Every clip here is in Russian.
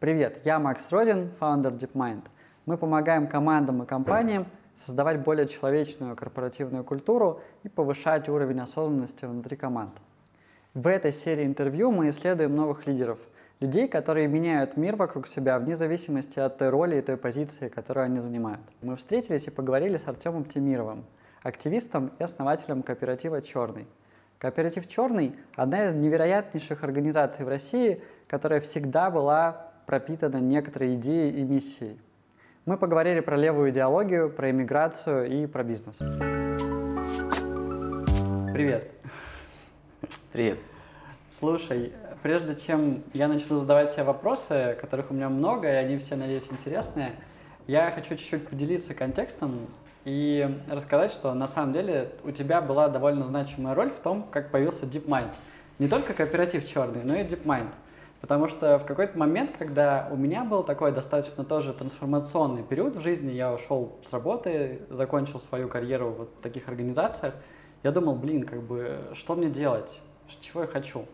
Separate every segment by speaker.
Speaker 1: Привет, я Макс Родин, фаундер DeepMind. Мы помогаем командам и компаниям создавать более человечную корпоративную культуру и повышать уровень осознанности внутри команд. В этой серии интервью мы исследуем новых лидеров, людей, которые меняют мир вокруг себя вне зависимости от той роли и той позиции, которую они занимают. Мы встретились и поговорили с Артемом Тимировым, активистом и основателем кооператива «Черный». Кооператив «Черный» — одна из невероятнейших организаций в России, которая всегда была пропитана некоторой идеей и миссией. Мы поговорили про левую идеологию, про иммиграцию и про бизнес. Привет.
Speaker 2: Привет.
Speaker 1: Слушай, прежде чем я начну задавать тебе вопросы, которых у меня много, и они все, надеюсь, интересные, я хочу чуть-чуть поделиться контекстом и рассказать, что на самом деле у тебя была довольно значимая роль в том, как появился DeepMind. Не только кооператив черный, но и DeepMind. Потому что в какой-то момент, когда у меня был такой достаточно тоже трансформационный период в жизни, я ушел с работы, закончил свою карьеру вот таких организациях, я думал, блин, как бы, что мне делать, чего я хочу.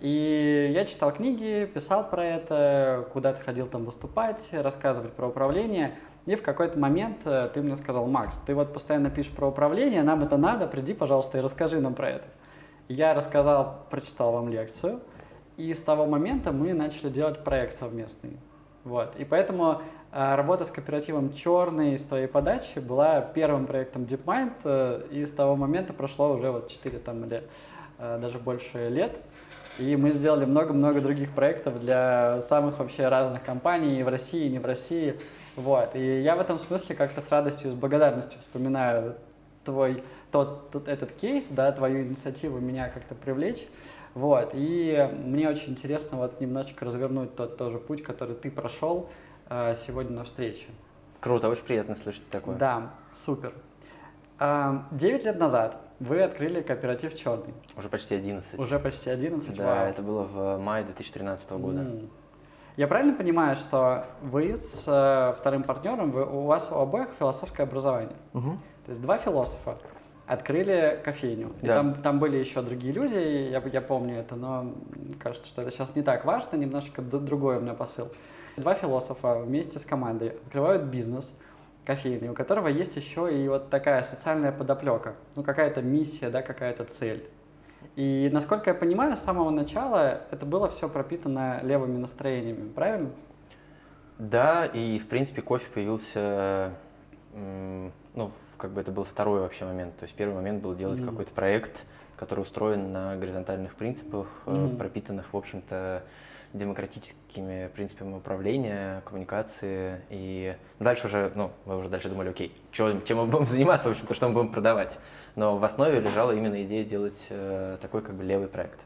Speaker 1: И я читал книги, писал про это, куда-то ходил там выступать, рассказывать про управление. И в какой-то момент э, ты мне сказал, Макс, ты вот постоянно пишешь про управление, нам это надо, приди, пожалуйста, и расскажи нам про это. Я рассказал, прочитал вам лекцию, и с того момента мы начали делать проект совместный. Вот. И поэтому э, работа с кооперативом «Черный» с твоей подачи была первым проектом DeepMind, э, и с того момента прошло уже вот 4 там, или э, даже больше лет. И мы сделали много-много других проектов для самых вообще разных компаний и в России, и не в России. Вот. И я в этом смысле как-то с радостью, с благодарностью вспоминаю твой тот, тот этот кейс, да, твою инициативу меня как-то привлечь. Вот, и мне очень интересно вот немножечко развернуть тот тоже путь, который ты прошел э, сегодня на встрече.
Speaker 2: Круто, очень приятно слышать такое.
Speaker 1: Да, супер. Э, девять лет назад вы открыли кооператив «Черный».
Speaker 2: Уже почти 11.
Speaker 1: Уже почти 11,
Speaker 2: Да, вау. это было в мае 2013 года. Mm.
Speaker 1: Я правильно понимаю, что вы с э, вторым партнером, вы, у вас у обоих философское образование?
Speaker 2: Угу.
Speaker 1: То есть два философа открыли кофейню. И там, там были еще другие люди, я, я помню это, но кажется, что это сейчас не так важно, немножечко другой у меня посыл. Два философа вместе с командой открывают бизнес кофейный, у которого есть еще и вот такая социальная подоплека, ну какая-то миссия, да, какая-то цель. И насколько я понимаю, с самого начала это было все пропитано левыми настроениями, правильно?
Speaker 2: Да, и в принципе кофе появился, ну, как бы это был второй вообще момент. То есть первый момент был делать mm-hmm. какой-то проект, который устроен на горизонтальных принципах, mm-hmm. пропитанных, в общем-то, демократическими принципами управления, коммуникации. И дальше уже, ну, мы уже дальше думали, окей, чем, чем мы будем заниматься, в общем-то, что мы будем продавать. Но в основе лежала именно идея делать э, такой как бы левый проект.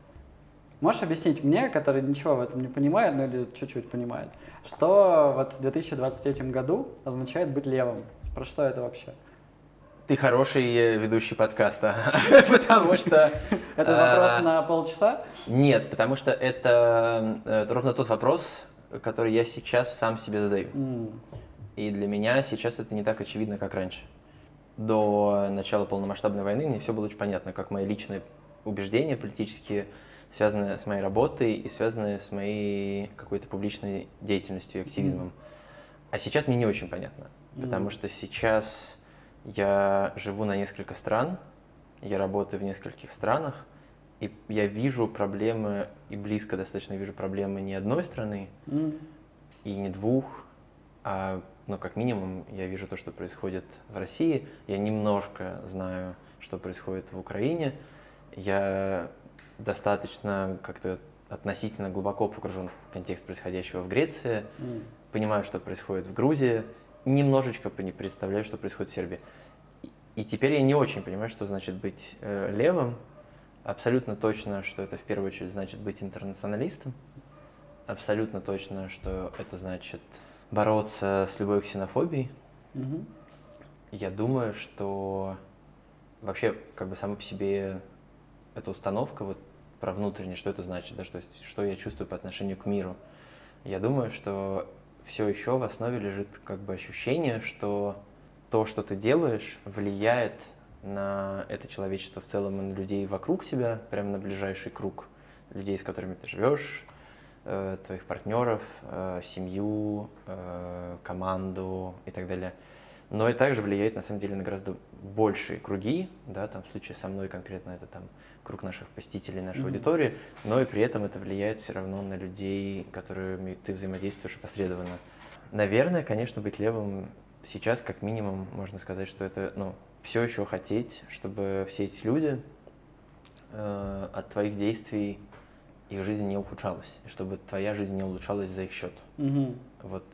Speaker 1: Можешь объяснить мне, который ничего в этом не понимает, ну или чуть-чуть понимает, что вот в 2023 году означает быть левым? Про что это вообще?
Speaker 2: Ты хороший ведущий подкаста, потому что...
Speaker 1: Это вопрос э, на полчаса?
Speaker 2: Нет, потому что это э, ровно тот вопрос, который я сейчас сам себе задаю. И для меня сейчас это не так очевидно, как раньше. До начала полномасштабной войны мне все было очень понятно, как мои личные убеждения политические, связанные с моей работой и связанные с моей какой-то публичной деятельностью и активизмом. А сейчас мне не очень понятно, потому что сейчас я живу на несколько стран, я работаю в нескольких странах, и я вижу проблемы, и близко достаточно вижу проблемы не одной страны, mm. и не двух, а, ну, как минимум, я вижу то, что происходит в России, я немножко знаю, что происходит в Украине, я достаточно как-то относительно глубоко погружен в контекст происходящего в Греции, mm. понимаю, что происходит в Грузии, немножечко не представляю, что происходит в Сербии. И теперь я не очень понимаю, что значит быть э, левым. Абсолютно точно, что это в первую очередь значит быть интернационалистом. Абсолютно точно, что это значит бороться с любой ксенофобией. Угу. Я думаю, что вообще как бы само по себе эта установка вот про внутреннее, что это значит, да, что, что я чувствую по отношению к миру. Я думаю, что все еще в основе лежит как бы ощущение, что то, что ты делаешь, влияет на это человечество в целом и на людей вокруг себя, прямо на ближайший круг людей, с которыми ты живешь, э, твоих партнеров, э, семью, э, команду и так далее. Но и также влияет на самом деле на гораздо большие круги, да, там в случае со мной конкретно это там круг наших посетителей, нашей mm-hmm. аудитории, но и при этом это влияет все равно на людей, которыми ты взаимодействуешь опосредованно. Наверное, конечно, быть левым сейчас как минимум можно сказать, что это, ну, все еще хотеть, чтобы все эти люди э, от твоих действий их жизнь не ухудшалась, чтобы твоя жизнь не улучшалась за их счет.
Speaker 1: Угу.
Speaker 2: Вот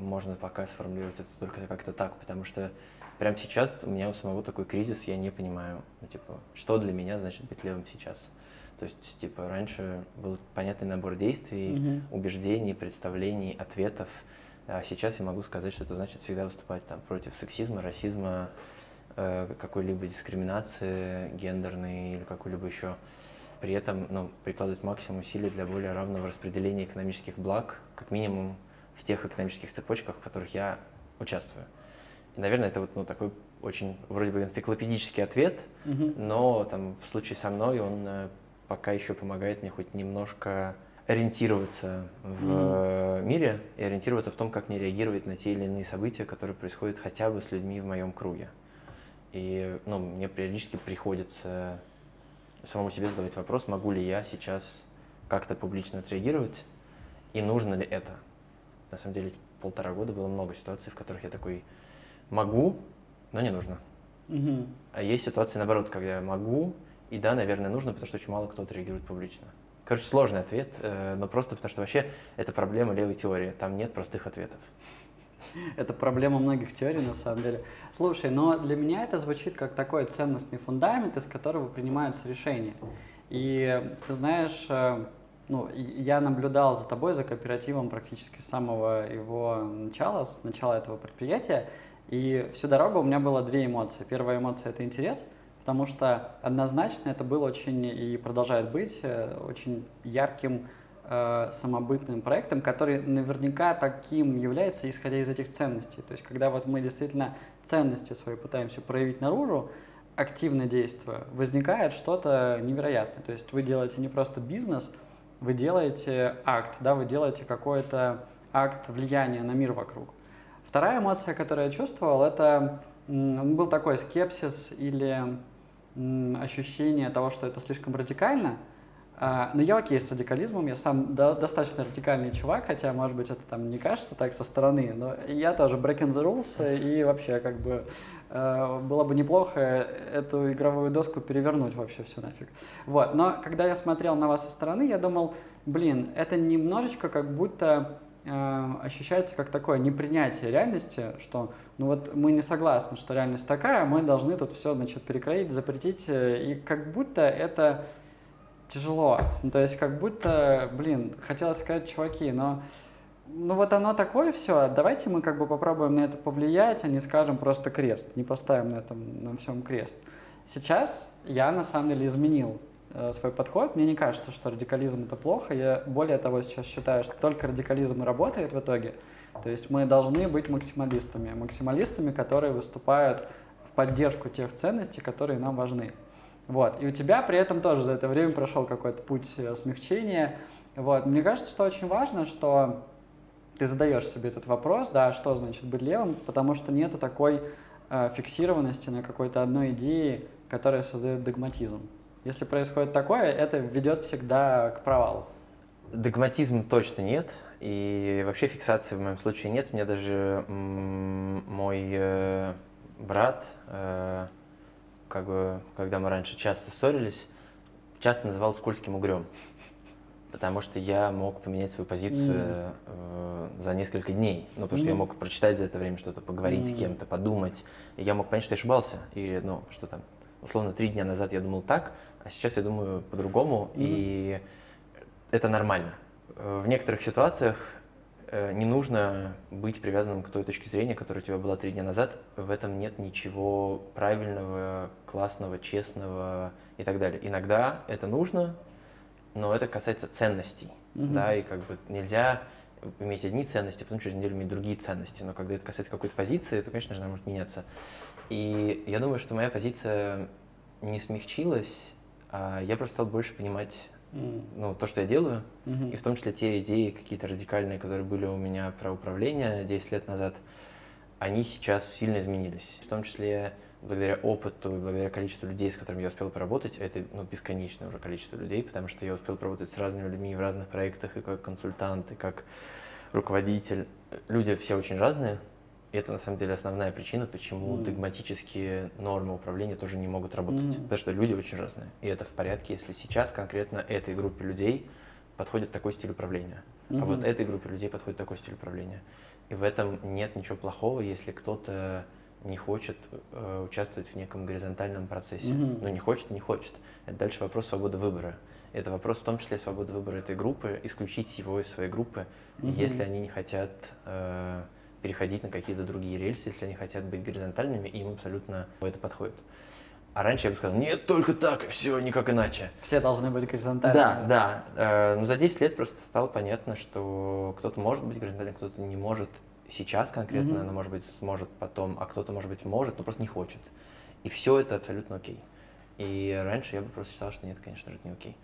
Speaker 2: можно пока сформулировать это только как-то так, потому что прямо сейчас у меня у самого такой кризис, я не понимаю, ну, типа, что для меня значит быть левым сейчас. То есть, типа, раньше был понятный набор действий, угу. убеждений, представлений, ответов, а сейчас я могу сказать, что это значит всегда выступать там против сексизма, расизма, э, какой-либо дискриминации гендерной или какой-либо еще при этом ну, прикладывать максимум усилий для более равного распределения экономических благ, как минимум в тех экономических цепочках, в которых я участвую. И, наверное, это вот ну, такой очень вроде бы энциклопедический ответ,
Speaker 1: mm-hmm.
Speaker 2: но там в случае со мной он э, пока еще помогает мне хоть немножко ориентироваться в mm-hmm. мире и ориентироваться в том, как мне реагировать на те или иные события, которые происходят хотя бы с людьми в моем круге. И ну, мне периодически приходится самому себе задавать вопрос, могу ли я сейчас как-то публично отреагировать и нужно ли это. На самом деле полтора года было много ситуаций, в которых я такой могу, но не нужно.
Speaker 1: Угу.
Speaker 2: А есть ситуации наоборот, когда я могу, и да, наверное, нужно, потому что очень мало кто отреагирует публично. Короче, сложный ответ, э, но просто потому что вообще это проблема левой теории, там нет простых ответов.
Speaker 1: Это проблема многих теорий, на самом деле. Слушай, но для меня это звучит как такой ценностный фундамент, из которого принимаются решения. И ты знаешь, э, ну, я наблюдал за тобой, за кооперативом практически с самого его начала, с начала этого предприятия, и всю дорогу у меня было две эмоции. Первая эмоция – это интерес, потому что однозначно это был очень и продолжает быть э, очень ярким э, самобытным проектом, который наверняка таким является, исходя из этих ценностей. То есть, когда вот мы действительно ценности свои пытаемся проявить наружу, активно действуя, возникает что-то невероятное. То есть вы делаете не просто бизнес, вы делаете акт, да, вы делаете какой-то акт влияния на мир вокруг. Вторая эмоция, которую я чувствовал, это был такой скепсис или ощущение того, что это слишком радикально – но я окей с радикализмом, я сам до, достаточно радикальный чувак, хотя, может быть, это там не кажется так со стороны, но я тоже breaking the rules, и вообще, как бы, э, было бы неплохо эту игровую доску перевернуть вообще все нафиг. Вот, но когда я смотрел на вас со стороны, я думал, блин, это немножечко как будто э, ощущается как такое непринятие реальности, что ну вот мы не согласны, что реальность такая, мы должны тут все, значит, перекроить, запретить, э, и как будто это тяжело. Ну, то есть как будто, блин, хотелось сказать, чуваки, но ну вот оно такое все, давайте мы как бы попробуем на это повлиять, а не скажем просто крест, не поставим на этом на всем крест. Сейчас я на самом деле изменил э, свой подход. Мне не кажется, что радикализм это плохо. Я более того сейчас считаю, что только радикализм и работает в итоге. То есть мы должны быть максималистами, максималистами, которые выступают в поддержку тех ценностей, которые нам важны. Вот. И у тебя при этом тоже за это время прошел какой-то путь смягчения. Вот. Мне кажется, что очень важно, что ты задаешь себе этот вопрос, да, что значит быть левым, потому что нету такой э, фиксированности на какой-то одной идее, которая создает догматизм. Если происходит такое, это ведет всегда к провалу.
Speaker 2: Догматизма точно нет, и вообще фиксации в моем случае нет. Мне даже мой э, брат э, как бы, когда мы раньше часто ссорились, часто называл скользким угрем. Потому что я мог поменять свою позицию mm. э, за несколько дней. Ну, потому mm. что я мог прочитать за это время что-то, поговорить mm. с кем-то, подумать. И я мог понять, что я ошибался. И, ну, что там, условно, три дня назад я думал так, а сейчас я думаю по-другому. Mm. И это нормально. В некоторых ситуациях Э, не нужно быть привязанным к той точке зрения, которая у тебя была три дня назад. В этом нет ничего правильного, классного, честного и так далее. Иногда это нужно, но это касается ценностей. Mm-hmm. Да, и как бы нельзя иметь одни ценности, потом через неделю иметь другие ценности. Но когда это касается какой-то позиции, то, конечно же, она может меняться. И я думаю, что моя позиция не смягчилась, а я просто стал больше понимать mm. ну, то, что я делаю, mm-hmm. и в том числе те идеи какие-то радикальные, которые были у меня про управление 10 лет назад, они сейчас сильно изменились. В том числе благодаря опыту и благодаря количеству людей, с которыми я успел поработать, а это ну, бесконечное уже количество людей, потому что я успел поработать с разными людьми в разных проектах, и как консультант, и как руководитель. Люди все очень разные, и это на самом деле основная причина, почему mm. догматические нормы управления тоже не могут работать. Mm. Потому что люди очень разные. И это в порядке, если сейчас конкретно этой группе людей подходит такой стиль управления. Mm-hmm. А вот этой группе людей подходит такой стиль управления. И в этом нет ничего плохого, если кто-то не хочет э, участвовать в неком горизонтальном процессе. Mm-hmm. Ну, не хочет не хочет. Это дальше вопрос свободы выбора. Это вопрос в том числе свободы выбора этой группы, исключить его из своей группы, mm-hmm. если они не хотят э, переходить на какие-то другие рельсы, если они хотят быть горизонтальными, и им абсолютно это подходит. А раньше я бы сказал, нет, только так, и все, никак иначе.
Speaker 1: Все должны быть горизонтальными.
Speaker 2: Да, да. Э, но за 10 лет просто стало понятно, что кто-то может быть горизонтальным, кто-то не может сейчас конкретно, mm-hmm. но может быть сможет потом, а кто-то может быть может, но просто не хочет. И все это абсолютно окей. И раньше я бы просто считал, что нет, конечно же, это не окей.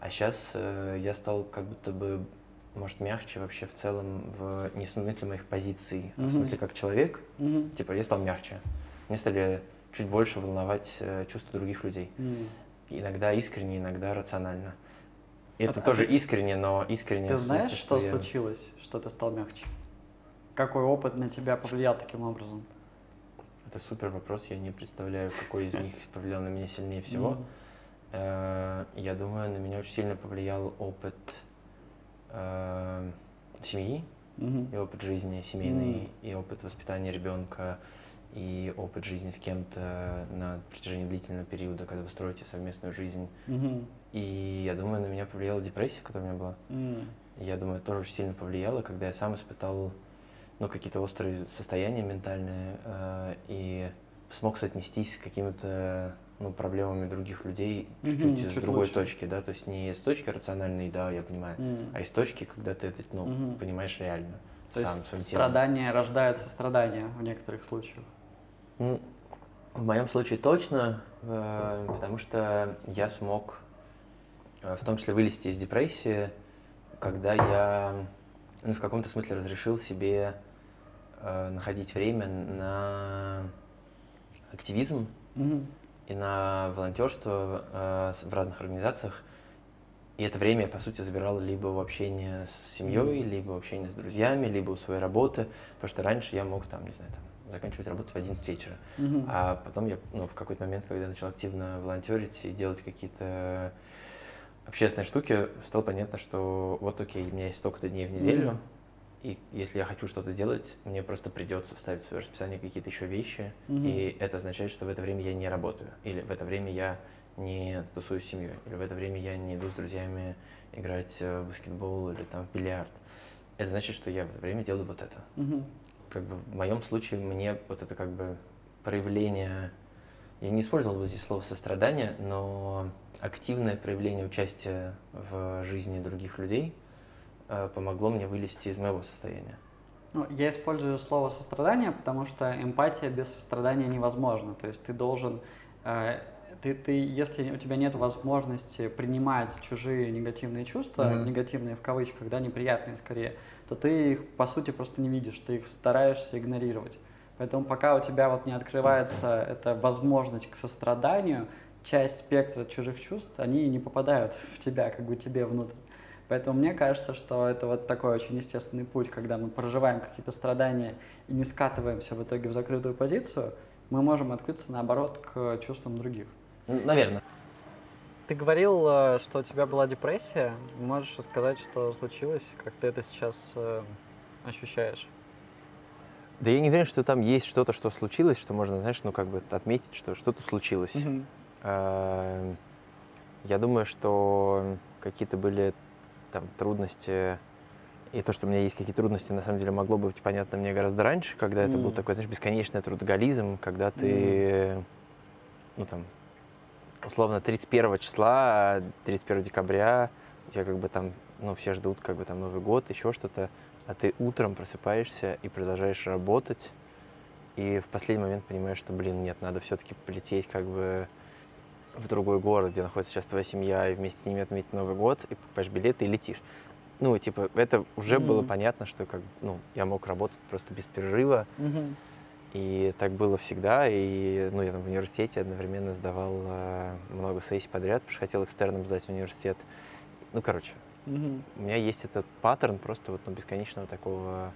Speaker 2: А сейчас э, я стал как будто бы может, мягче вообще в целом, в, не в смысле моих позиций, а mm-hmm. в смысле как человек. Mm-hmm. Типа, я стал мягче. Мне стали чуть больше волновать э, чувства других людей. Mm-hmm. Иногда искренне, иногда рационально. И это а, тоже а искренне, но искренне.
Speaker 1: Ты знаешь, смысле, что, что я... случилось, что ты стал мягче? Какой опыт на тебя повлиял таким образом?
Speaker 2: Это супер вопрос, я не представляю, какой из них повлиял на меня сильнее всего. Mm-hmm. Я думаю, на меня очень сильно повлиял опыт э, семьи, mm-hmm. и опыт жизни семейный, mm-hmm. и опыт воспитания ребенка, и опыт жизни с кем-то на протяжении длительного периода, когда вы строите совместную жизнь. Mm-hmm. И я думаю, на меня повлияла депрессия, которая у меня была. Mm-hmm. Я думаю, тоже очень сильно повлияло, когда я сам испытал ну, какие-то острые состояния ментальные э, и смог соотнестись с какими-то ну, проблемами других людей чуть-чуть mm-hmm, с другой лучше. точки, да, то есть не с точки рациональной, да, я понимаю, mm-hmm. а из точки, когда ты это, ну, mm-hmm. понимаешь реально.
Speaker 1: То сам, есть страдание телом. рождает сострадание в некоторых случаях.
Speaker 2: Ну, в моем случае точно, э, потому что я смог э, в том числе вылезти из депрессии, когда я ну, в каком-то смысле разрешил себе э, находить время на активизм. Mm-hmm и на волонтерство э, в разных организациях. И это время по сути, забирал либо у общения с семьей, либо у общения с друзьями, либо у своей работы. Потому что раньше я мог там, не знаю, там, заканчивать работу в 11 вечера. Mm-hmm. А потом я, ну, в какой-то момент, когда я начал активно волонтерить и делать какие-то общественные штуки, стало понятно, что вот окей, у меня есть столько-то дней в неделю, mm-hmm и если я хочу что-то делать, мне просто придется вставить в свое расписание какие-то еще вещи, mm-hmm. и это означает, что в это время я не работаю, или в это время я не тусуюсь с семьей, или в это время я не иду с друзьями играть в баскетбол или там в бильярд. Это значит, что я в это время делаю вот это. Mm-hmm. Как бы в моем случае мне вот это как бы проявление, я не использовал бы здесь слово сострадание, но активное проявление участия в жизни других людей – Э, помогло мне вылезти из моего состояния.
Speaker 1: Ну, я использую слово сострадание, потому что эмпатия без сострадания невозможна. То есть ты должен, э, ты, ты, если у тебя нет возможности принимать чужие негативные чувства, mm-hmm. негативные в кавычках, да, неприятные скорее, то ты их по сути просто не видишь, ты их стараешься игнорировать. Поэтому пока у тебя вот не открывается эта возможность к состраданию, часть спектра чужих чувств, они не попадают в тебя, как бы тебе внутрь. Поэтому мне кажется, что это вот такой очень естественный путь, когда мы проживаем какие-то страдания и не скатываемся в итоге в закрытую позицию, мы можем открыться, наоборот, к чувствам других.
Speaker 2: Наверное.
Speaker 1: Ты говорил, э, что у тебя была депрессия. Можешь рассказать, что случилось, как ты это сейчас э, ощущаешь?
Speaker 2: Да я не уверен, что там есть что-то, что случилось, что можно, знаешь, ну как бы отметить, что что-то случилось. Mm-hmm. Я думаю, что какие-то были там трудности и то, что у меня есть какие-то трудности, на самом деле могло быть понятно мне гораздо раньше, когда mm. это был такой, знаешь, бесконечный трудоголизм, когда ты, mm. ну там, условно, 31 числа, 31 декабря, у тебя как бы там, ну, все ждут как бы там Новый год, еще что-то, а ты утром просыпаешься и продолжаешь работать, и в последний момент понимаешь, что, блин, нет, надо все-таки полететь как бы в другой город, где находится сейчас твоя семья, и вместе с ними отметить Новый год, и покупаешь билеты и летишь. Ну, типа, это уже mm-hmm. было понятно, что как, ну, я мог работать просто без перерыва. Mm-hmm. И так было всегда. И ну, я там в университете одновременно сдавал э, много сессий подряд, потому что хотел экстерном сдать университет. Ну, короче, mm-hmm. у меня есть этот паттерн просто вот, ну, бесконечного такого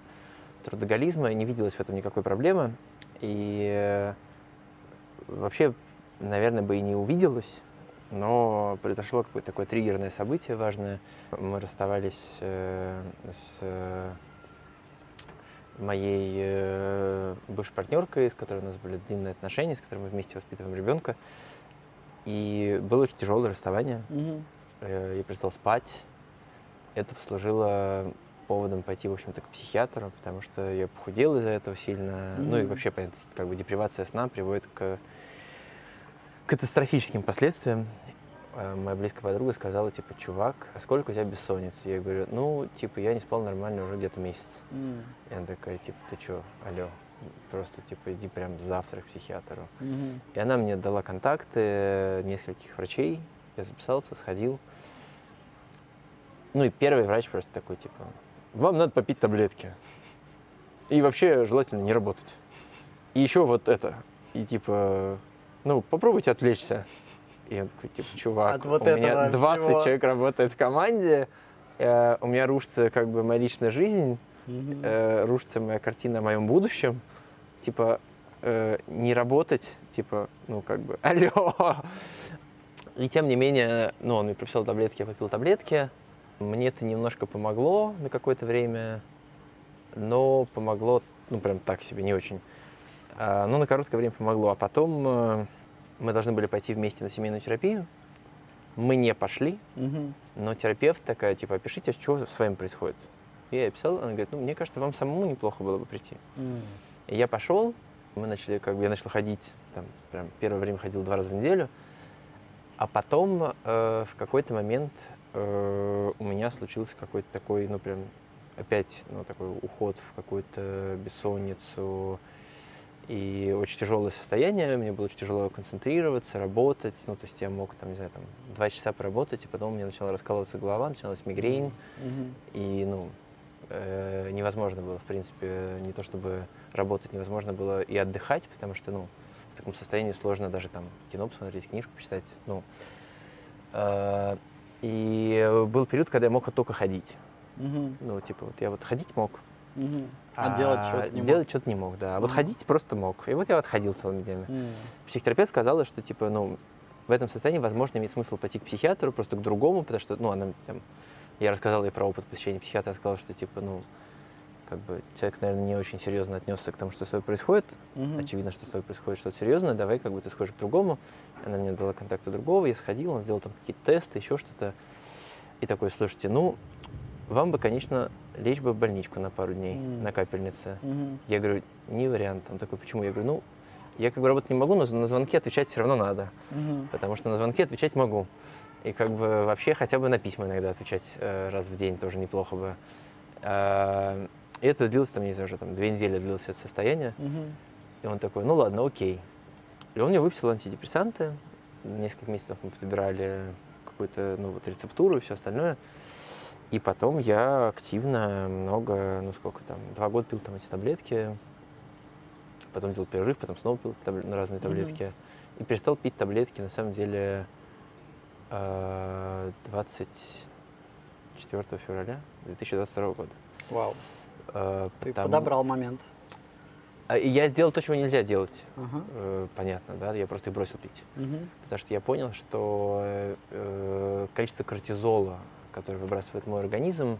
Speaker 2: трудоголизма. Не виделось в этом никакой проблемы. И э, вообще, наверное, бы и не увиделось, но произошло какое-то такое триггерное событие важное. Мы расставались э, с э, моей э, бывшей партнеркой, с которой у нас были длинные отношения, с которой мы вместе воспитываем ребенка. И было очень тяжелое расставание. Э, я перестал спать. Это послужило поводом пойти, в общем-то, к психиатру, потому что я похудел из-за этого сильно. Mm-hmm. Ну и вообще, понятно, как бы депривация сна приводит к катастрофическим последствиям. Э, моя близкая подруга сказала, типа, чувак, а сколько у тебя бессонницы? Я говорю, ну, типа, я не спал нормально уже где-то месяц. Mm. И она такая, типа, ты что, алло, просто, типа, иди прям завтра к психиатру. Mm-hmm. И она мне дала контакты нескольких врачей, я записался, сходил. Ну и первый врач просто такой, типа, вам надо попить таблетки. И вообще желательно не работать. И еще вот это. И типа, ну, попробуйте отвлечься. И он такой, типа, чувак, От вот у меня 20 всего. человек работает в команде, э, у меня рушится как бы моя личная жизнь, mm-hmm. э, рушится моя картина о моем будущем. Типа, э, не работать, типа, ну, как бы, алло. И тем не менее, ну, он мне прописал таблетки, я попил таблетки. Мне это немножко помогло на какое-то время, но помогло, ну, прям так себе, не очень. А, ну, на короткое время помогло. А потом э, мы должны были пойти вместе на семейную терапию. Мы не пошли, угу. но терапевт такая, типа, опишите, что с вами происходит. И я описал, она говорит, ну, мне кажется, вам самому неплохо было бы прийти. Mm. И я пошел, мы начали, как бы, я начал ходить, там, прям первое время ходил два раза в неделю, а потом э, в какой-то момент э, у меня случился какой-то такой, ну, прям, опять, ну, такой уход в какую-то бессонницу, и очень тяжелое состояние, мне было очень тяжело концентрироваться, работать, ну, то есть я мог, там, не знаю, там, два часа поработать, и потом у меня начала раскалываться голова, началась мигрень, mm-hmm. и, ну, э, невозможно было, в принципе, не то чтобы работать, невозможно было и отдыхать, потому что, ну, в таком состоянии сложно даже там кино посмотреть, книжку почитать, ну, э, и был период, когда я мог только ходить, mm-hmm. ну, типа, вот я вот ходить мог,
Speaker 1: Угу. А, а делать что-то не
Speaker 2: делать что-то не мог, да. А вот ходить просто мог. И вот я вот ходил целыми днями. Mm. Психотерапевт сказала, что типа, ну, в этом состоянии, возможно, имеет смысл пойти к психиатру, просто к другому, потому что, ну, она там, я рассказал ей про опыт посещения психиатра, сказала, что типа, ну, как бы человек, наверное, не очень серьезно отнесся к тому, что с тобой происходит. Mm-hmm. Очевидно, что с тобой происходит что-то серьезное. Давай, как бы ты сходишь к другому. Она мне дала контакты другого, я сходил, он сделал там какие-то тесты, еще что-то. И такой, слушайте, ну, вам бы, конечно, лечь бы в больничку на пару дней, mm. на капельнице. Mm-hmm. Я говорю, не вариант. Он такой, почему? Я говорю, ну, я как бы работать не могу, но на звонки отвечать все равно надо. Mm-hmm. Потому что на звонки отвечать могу. И как бы вообще хотя бы на письма иногда отвечать э, раз в день тоже неплохо бы. Э, и это длилось, там, не знаю, уже там две недели длилось это состояние. Mm-hmm. И он такой, ну ладно, окей. И он мне выписал антидепрессанты. Несколько месяцев мы подбирали какую-то ну, вот, рецептуру и все остальное. И потом я активно много, ну сколько там, два года пил там эти таблетки, потом делал перерыв, потом снова пил таб- разные таблетки. Mm-hmm. И перестал пить таблетки, на самом деле, 24 э, февраля 2022 года.
Speaker 1: Вау. Э, Ты потому... подобрал момент.
Speaker 2: А, я сделал то, чего нельзя делать. Uh-huh. Понятно, да? Я просто их бросил пить. Uh-huh. Потому что я понял, что количество кортизола который выбрасывает мой организм,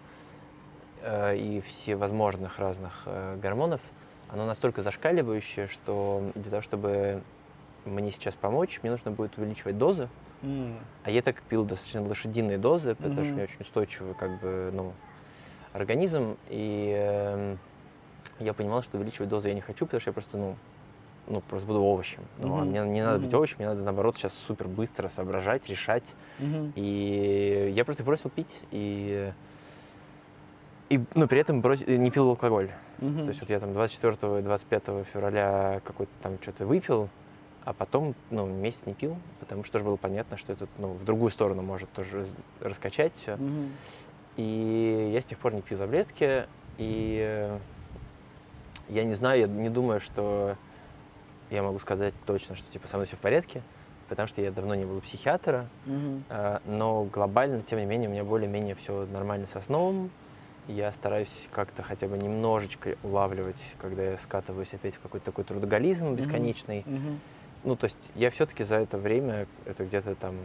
Speaker 2: э, и всевозможных разных э, гормонов, оно настолько зашкаливающее, что для того, чтобы мне сейчас помочь, мне нужно будет увеличивать дозы. Mm. А я так пил достаточно лошадиные дозы, потому mm-hmm. что у меня очень устойчивый как бы, ну, организм. И э, я понимал, что увеличивать дозы я не хочу, потому что я просто, ну, ну, просто буду овощем. Ну, mm-hmm. а мне не надо mm-hmm. быть овощем, мне надо, наоборот, сейчас супер быстро соображать, решать. Mm-hmm. И я просто бросил пить, и, и ну, при этом бросил, не пил алкоголь. Mm-hmm. То есть вот я там 24-25 февраля какой-то там что-то выпил, а потом, ну, месяц не пил, потому что тоже было понятно, что это, ну, в другую сторону может тоже раскачать все. Mm-hmm. И я с тех пор не пью таблетки, и я не знаю, я не думаю, что я могу сказать точно, что типа со мной все в порядке, потому что я давно не был у психиатра, mm-hmm. но глобально, тем не менее, у меня более-менее все нормально со сном. Я стараюсь как-то хотя бы немножечко улавливать, когда я скатываюсь опять в какой-то такой трудоголизм бесконечный. Mm-hmm. Ну, то есть я все-таки за это время, это где-то там,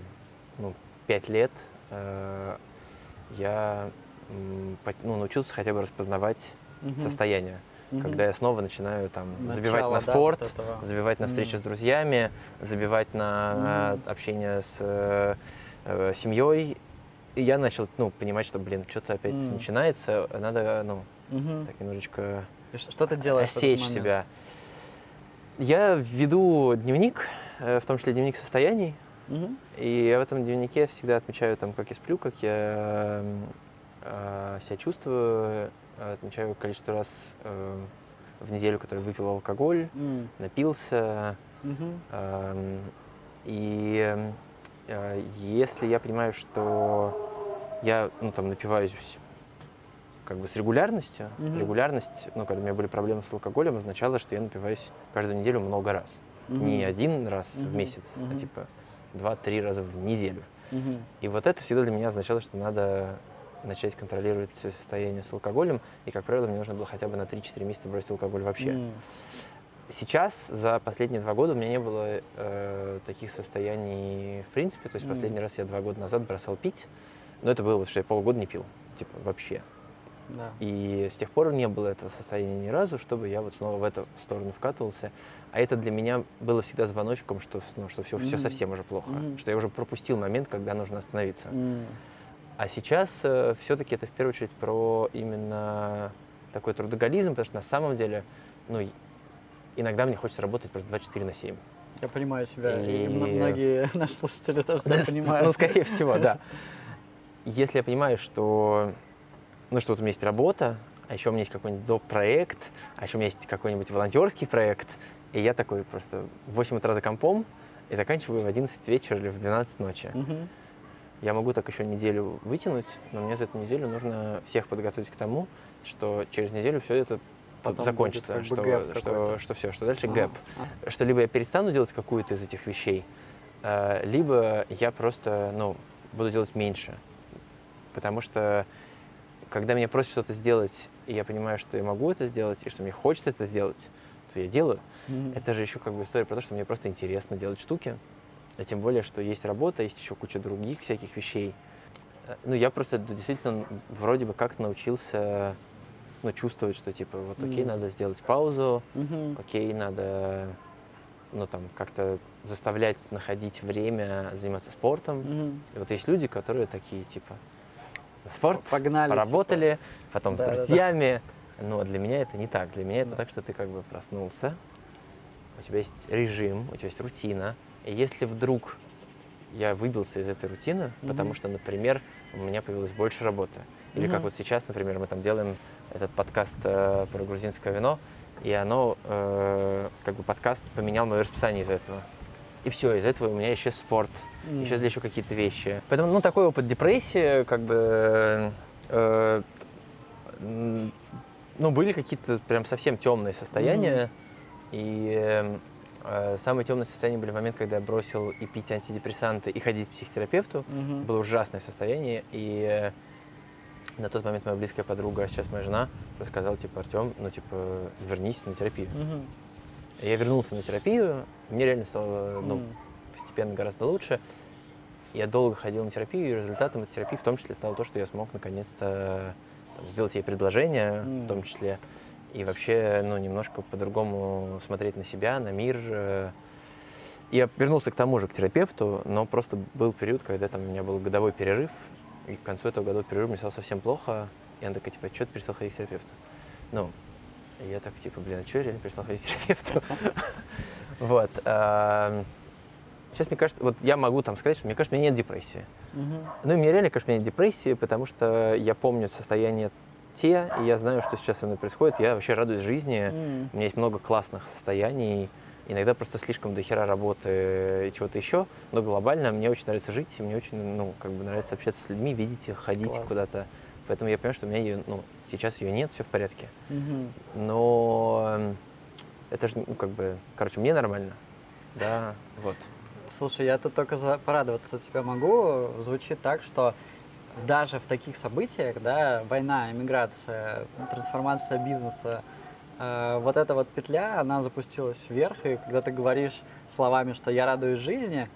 Speaker 2: ну, пять лет, э, я ну, научился хотя бы распознавать mm-hmm. состояние угу. когда я снова начинаю там Начало, забивать на спорт, да, вот забивать на встречи mm. с друзьями, забивать на mm. общение с э, э, семьей. И я начал, ну, понимать, что, блин, что-то опять mm. начинается, надо, ну, mm-hmm. так немножечко
Speaker 1: что ты делаешь
Speaker 2: осечь себя. Я веду дневник, э, в том числе дневник состояний. Mm-hmm. И я в этом дневнике всегда отмечаю, там, как я сплю, как я э, себя чувствую, отмечаю количество раз э, в неделю, который выпил алкоголь, mm. напился. Mm-hmm. Э, и э, если я понимаю, что я ну, там, напиваюсь как бы с регулярностью, mm-hmm. регулярность, ну, когда у меня были проблемы с алкоголем, означало, что я напиваюсь каждую неделю много раз. Mm-hmm. Не один раз mm-hmm. в месяц, mm-hmm. а типа два-три раза в неделю. Mm-hmm. И вот это всегда для меня означало, что надо начать контролировать свое состояние с алкоголем, и, как правило, мне нужно было хотя бы на 3-4 месяца бросить алкоголь вообще. Mm. Сейчас, за последние два года, у меня не было э, таких состояний в принципе. То есть mm. последний раз я два года назад бросал пить, но это было, вот, что я полгода не пил, типа вообще. Да. И с тех пор не было этого состояния ни разу, чтобы я вот снова в эту сторону вкатывался. А это для меня было всегда звоночком, что, ну, что все, mm. все совсем уже плохо, mm. что я уже пропустил момент, когда нужно остановиться. Mm. А сейчас э, все-таки это в первую очередь про именно такой трудоголизм, потому что на самом деле, ну, иногда мне хочется работать просто 24 на 7.
Speaker 1: Я понимаю себя, и, и многие наши слушатели тоже себя понимают.
Speaker 2: Ну, скорее всего, да. Если я понимаю, что, ну, что вот у меня есть работа, а еще у меня есть какой-нибудь доп. проект, а еще у меня есть какой-нибудь волонтерский проект, и я такой просто в 8 утра за компом и заканчиваю в 11 вечера или в 12 ночи. Угу. Я могу так еще неделю вытянуть, но мне за эту неделю нужно всех подготовить к тому, что через неделю все это Потом закончится, будет, что, что, что, что все, что дальше а, гэп. А. Что либо я перестану делать какую-то из этих вещей, э, либо я просто ну, буду делать меньше. Потому что когда меня просят что-то сделать, и я понимаю, что я могу это сделать, и что мне хочется это сделать, то я делаю. Mm-hmm. Это же еще как бы история про то, что мне просто интересно делать штуки. А тем более, что есть работа, есть еще куча других всяких вещей. Э, ну, я просто действительно вроде бы как научился ну, чувствовать, что типа вот окей, mm. надо сделать паузу, mm-hmm. окей, надо ну там как-то заставлять находить время заниматься спортом. Mm-hmm. И вот есть люди, которые такие типа спорт,
Speaker 1: Погнали,
Speaker 2: поработали, типа. потом да, с друзьями. Да, да. Но для меня это не так. Для меня это так, что ты как бы проснулся, у тебя есть режим, у тебя есть рутина, и если вдруг я выбился из этой рутины, mm-hmm. потому что, например, у меня появилось больше работы, или mm-hmm. как вот сейчас, например, мы там делаем этот подкаст э, про грузинское вино, и оно, э, как бы подкаст поменял мое расписание из этого. И все, из этого у меня исчез спорт, mm. исчезли еще какие-то вещи. Поэтому, ну, такой опыт депрессии, как бы, э, ну, были какие-то прям совсем темные состояния, mm. и э, Э, самые темные состояния были в момент, когда я бросил и пить антидепрессанты, и ходить к психотерапевту. Угу. Было ужасное состояние. И э, на тот момент моя близкая подруга, а сейчас моя жена, рассказала, типа, Артем, ну, типа, вернись на терапию. Угу. Я вернулся на терапию, мне реально стало, ну, угу. постепенно гораздо лучше. Я долго ходил на терапию, и результатом этой терапии в том числе стало то, что я смог наконец-то сделать ей предложение, mm. в том числе и вообще, ну, немножко по-другому смотреть на себя, на мир. Я вернулся к тому же, к терапевту, но просто был период, когда там у меня был годовой перерыв, и к концу этого годового перерыва мне стало совсем плохо, и она такая, типа, что ты перестал ходить к терапевту? Ну, и я так, типа, блин, а что я реально перестал ходить к терапевту? Вот. Сейчас, мне кажется, вот я могу там сказать, что мне кажется, у меня нет депрессии. Ну, и мне реально, кажется, у меня нет депрессии, потому что я помню состояние те, и я знаю, что сейчас со мной происходит. Я вообще радуюсь жизни. Mm. У меня есть много классных состояний. Иногда просто слишком дохера работы и чего-то еще, но глобально мне очень нравится жить, и мне очень, ну, как бы нравится общаться с людьми, видеть их, ходить Класс. куда-то. Поэтому я понимаю, что у меня ее, ну, сейчас ее нет, все в порядке. Угу. Но это же, ну, как бы, короче, мне нормально, да, вот.
Speaker 1: Слушай, я тут только за... порадоваться тебя могу. Звучит так, что даже в таких событиях, да, война, иммиграция, трансформация бизнеса, э, вот эта вот петля, она запустилась вверх, и когда ты говоришь словами, что я радуюсь жизни,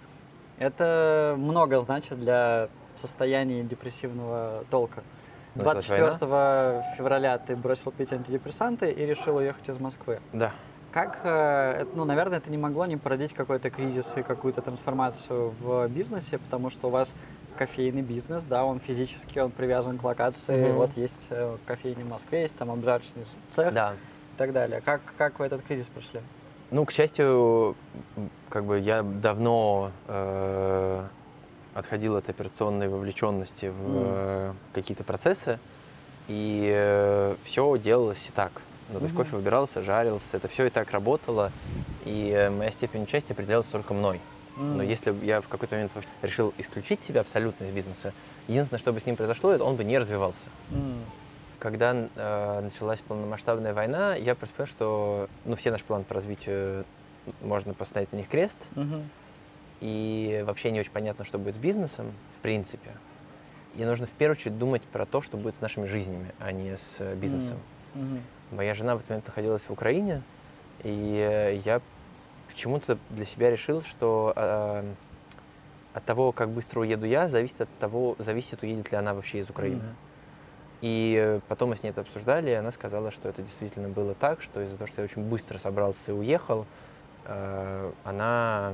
Speaker 1: это много значит для состояния депрессивного толка. 24 февраля ты бросил пить антидепрессанты и решил уехать из Москвы.
Speaker 2: Да.
Speaker 1: Как, э, ну, наверное, это не могло не породить какой-то кризис и какую-то трансформацию в бизнесе, потому что у вас кофейный бизнес, да, он физически, он привязан к локации, mm-hmm. вот есть э, кофейня в Москве, есть там обжарочный цех да. и так далее. Как, как вы этот кризис прошли?
Speaker 2: Ну, к счастью, как бы я давно э, отходил от операционной вовлеченности в mm. э, какие-то процессы, и э, все делалось и так. Ну, то есть mm-hmm. кофе выбирался, жарился, это все и так работало, и моя степень участия определялась только мной. Mm. Но если я в какой-то момент решил исключить себя абсолютно из бизнеса, единственное, что бы с ним произошло, это он бы не развивался. Mm. Когда э, началась полномасштабная война, я просто понял, что ну, все наши планы по развитию можно поставить на них крест. Mm-hmm. И вообще не очень понятно, что будет с бизнесом, в принципе. И нужно в первую очередь думать про то, что будет с нашими жизнями, а не с э, бизнесом. Mm-hmm. Моя жена в этот момент находилась в Украине, и я почему-то для себя решил, что э, от того, как быстро уеду я, зависит от того, зависит, уедет ли она вообще из Украины. Mm-hmm. И потом мы с ней это обсуждали, и она сказала, что это действительно было так, что из-за того, что я очень быстро собрался и уехал, э, она